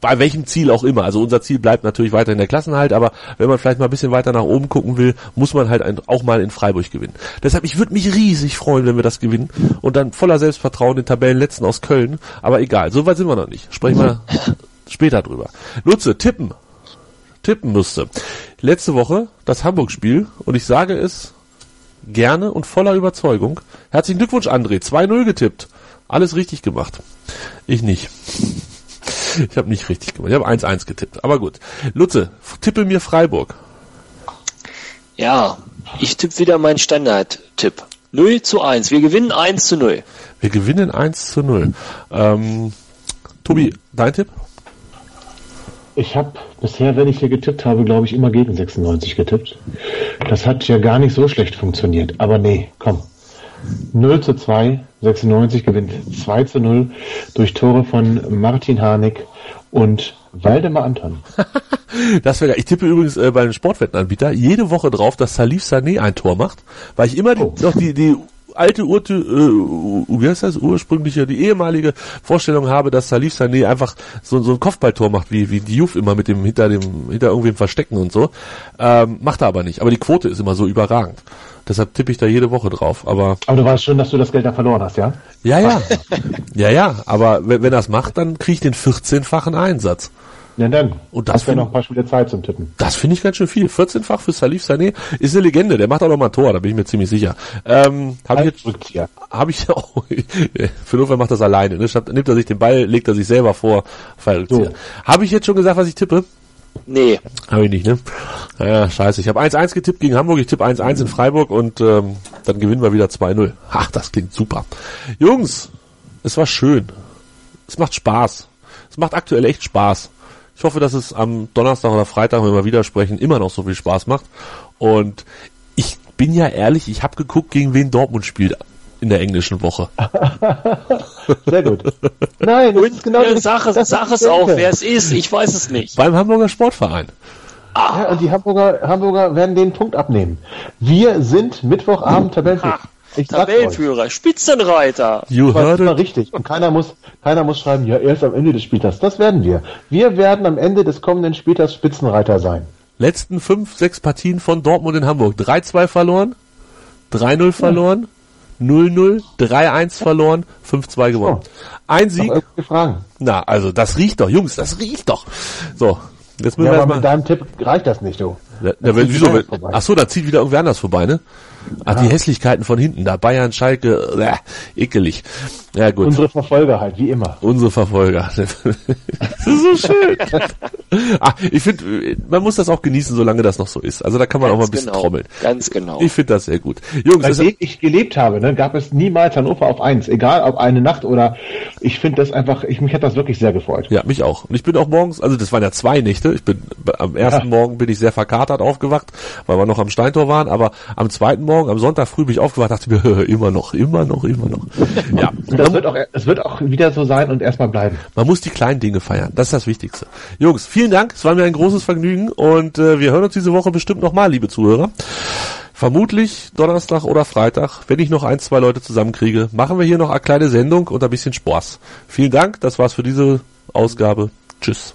bei welchem Ziel auch immer. Also unser Ziel bleibt natürlich weiter in der Klassenhalt, aber wenn man vielleicht mal ein bisschen weiter nach oben gucken will, muss man halt ein, auch mal in Freiburg gewinnen. Deshalb, ich würde mich riesig freuen, wenn wir das gewinnen und dann voller Selbstvertrauen den Tabellenletzten aus Köln. Aber egal, so weit sind wir noch nicht. Sprechen wir später drüber. Nutze, tippen. Tippen müsste. Letzte Woche das Hamburg-Spiel und ich sage es gerne und voller Überzeugung. Herzlichen Glückwunsch, André. 2-0 getippt. Alles richtig gemacht. Ich nicht. (laughs) Ich habe nicht richtig gemacht. Ich habe 1-1 getippt. Aber gut. Lutze, tippe mir Freiburg. Ja, ich tippe wieder meinen Standard-Tipp. 0 zu 1. Wir gewinnen 1 zu 0. Wir gewinnen 1 zu 0. Ähm, Tobi, dein Tipp? Ich habe bisher, wenn ich hier getippt habe, glaube ich, immer gegen 96 getippt. Das hat ja gar nicht so schlecht funktioniert. Aber nee, komm. 0 zu 2, 96 gewinnt 2 zu 0 durch Tore von Martin Harnik und Waldemar Anton. (laughs) das wäre Ich tippe übrigens äh, bei einem Sportwettenanbieter jede Woche drauf, dass Salif Sané ein Tor macht, weil ich immer oh. noch die, die alte Urte, äh, wie heißt das, ursprüngliche, die ehemalige Vorstellung habe, dass Salif Sané einfach so, so ein Kopfballtor macht, wie, wie Diouf immer mit dem, hinter dem, hinter irgendwem verstecken und so. Ähm, macht er aber nicht. Aber die Quote ist immer so überragend. Deshalb tippe ich da jede Woche drauf. Aber, aber du weißt schon, dass du das Geld da verloren hast, ja? Ja, ja. ja, ja. Aber wenn, wenn er es macht, dann kriege ich den 14-fachen Einsatz. Ja, dann. Und das wäre noch ein paar Spiele Zeit zum Tippen. Das finde ich ganz schön viel. 14-fach für Salif Sané ist eine Legende. Der macht auch noch mal ein Tor, da bin ich mir ziemlich sicher. Ähm, habe ich jetzt, habe ich (laughs) auch, für Notfall macht das alleine, ne? Nimmt er sich den Ball, legt er sich selber vor, so. Habe ich jetzt schon gesagt, was ich tippe? Nee. Habe ich nicht, ne? Ja, scheiße. Ich habe 1-1 getippt gegen Hamburg, ich tippe 1-1 in Freiburg und ähm, dann gewinnen wir wieder 2-0. Ach, das klingt super. Jungs, es war schön. Es macht Spaß. Es macht aktuell echt Spaß. Ich hoffe, dass es am Donnerstag oder Freitag, wenn wir wieder sprechen, immer noch so viel Spaß macht. Und ich bin ja ehrlich, ich habe geguckt, gegen wen Dortmund spielt in der englischen Woche. (laughs) Sehr gut. Nein, das ist genau die Sache, das sag es auch, wer es ist. Ich weiß es nicht. Beim Hamburger Sportverein. Ah. Ja, und die Hamburger, Hamburger werden den Punkt abnehmen. Wir sind Mittwochabend Tabellenführer. Ich Tabellenführer, Spitzenreiter. You heard it. richtig. Und keiner muss, keiner muss schreiben, ja, erst am Ende des Spieltags. Das werden wir. Wir werden am Ende des kommenden Spieltags Spitzenreiter sein. Letzten fünf, sechs Partien von Dortmund in Hamburg. 3-2 verloren, 3-0 verloren, 0-0, 3-1 verloren, 5-2 gewonnen. Ein Sieg. Na, also das riecht doch, Jungs, das riecht doch. So, jetzt müssen ja, wir aber mal. mit deinem Tipp reicht das nicht, du. Ja, wieso? Ach so, da zieht wieder irgendwer anders vorbei, ne? Ach, die Hässlichkeiten von hinten, da Bayern, Schalke, äh, ekelig. Ja, gut. Unsere Verfolger halt, wie immer. Unsere Verfolger. (laughs) das ist so schön. ah, ich finde, man muss das auch genießen, solange das noch so ist. Also da kann man Ganz auch mal ein bisschen genau. trommeln. Ganz genau. Ich finde das sehr gut. Jungs, Seitdem ich gelebt habe, ne, gab es niemals Hannover auf eins, egal ob eine Nacht oder ich finde das einfach, ich, mich hat das wirklich sehr gefreut. Ja, mich auch. Und ich bin auch morgens, also das waren ja zwei Nächte, ich bin am ersten ja. Morgen bin ich sehr verkatert aufgewacht, weil wir noch am Steintor waren, aber am zweiten Morgen Morgen, am Sonntag früh bin ich aufgewacht, dachte mir, (laughs) immer noch, immer noch, immer noch. Ja. das wird auch, es wird auch wieder so sein und erstmal bleiben. Man muss die kleinen Dinge feiern. Das ist das Wichtigste. Jungs, vielen Dank. Es war mir ein großes Vergnügen und äh, wir hören uns diese Woche bestimmt nochmal, liebe Zuhörer. Vermutlich Donnerstag oder Freitag, wenn ich noch ein, zwei Leute zusammenkriege, machen wir hier noch eine kleine Sendung und ein bisschen Spaß. Vielen Dank, das war's für diese Ausgabe. Tschüss.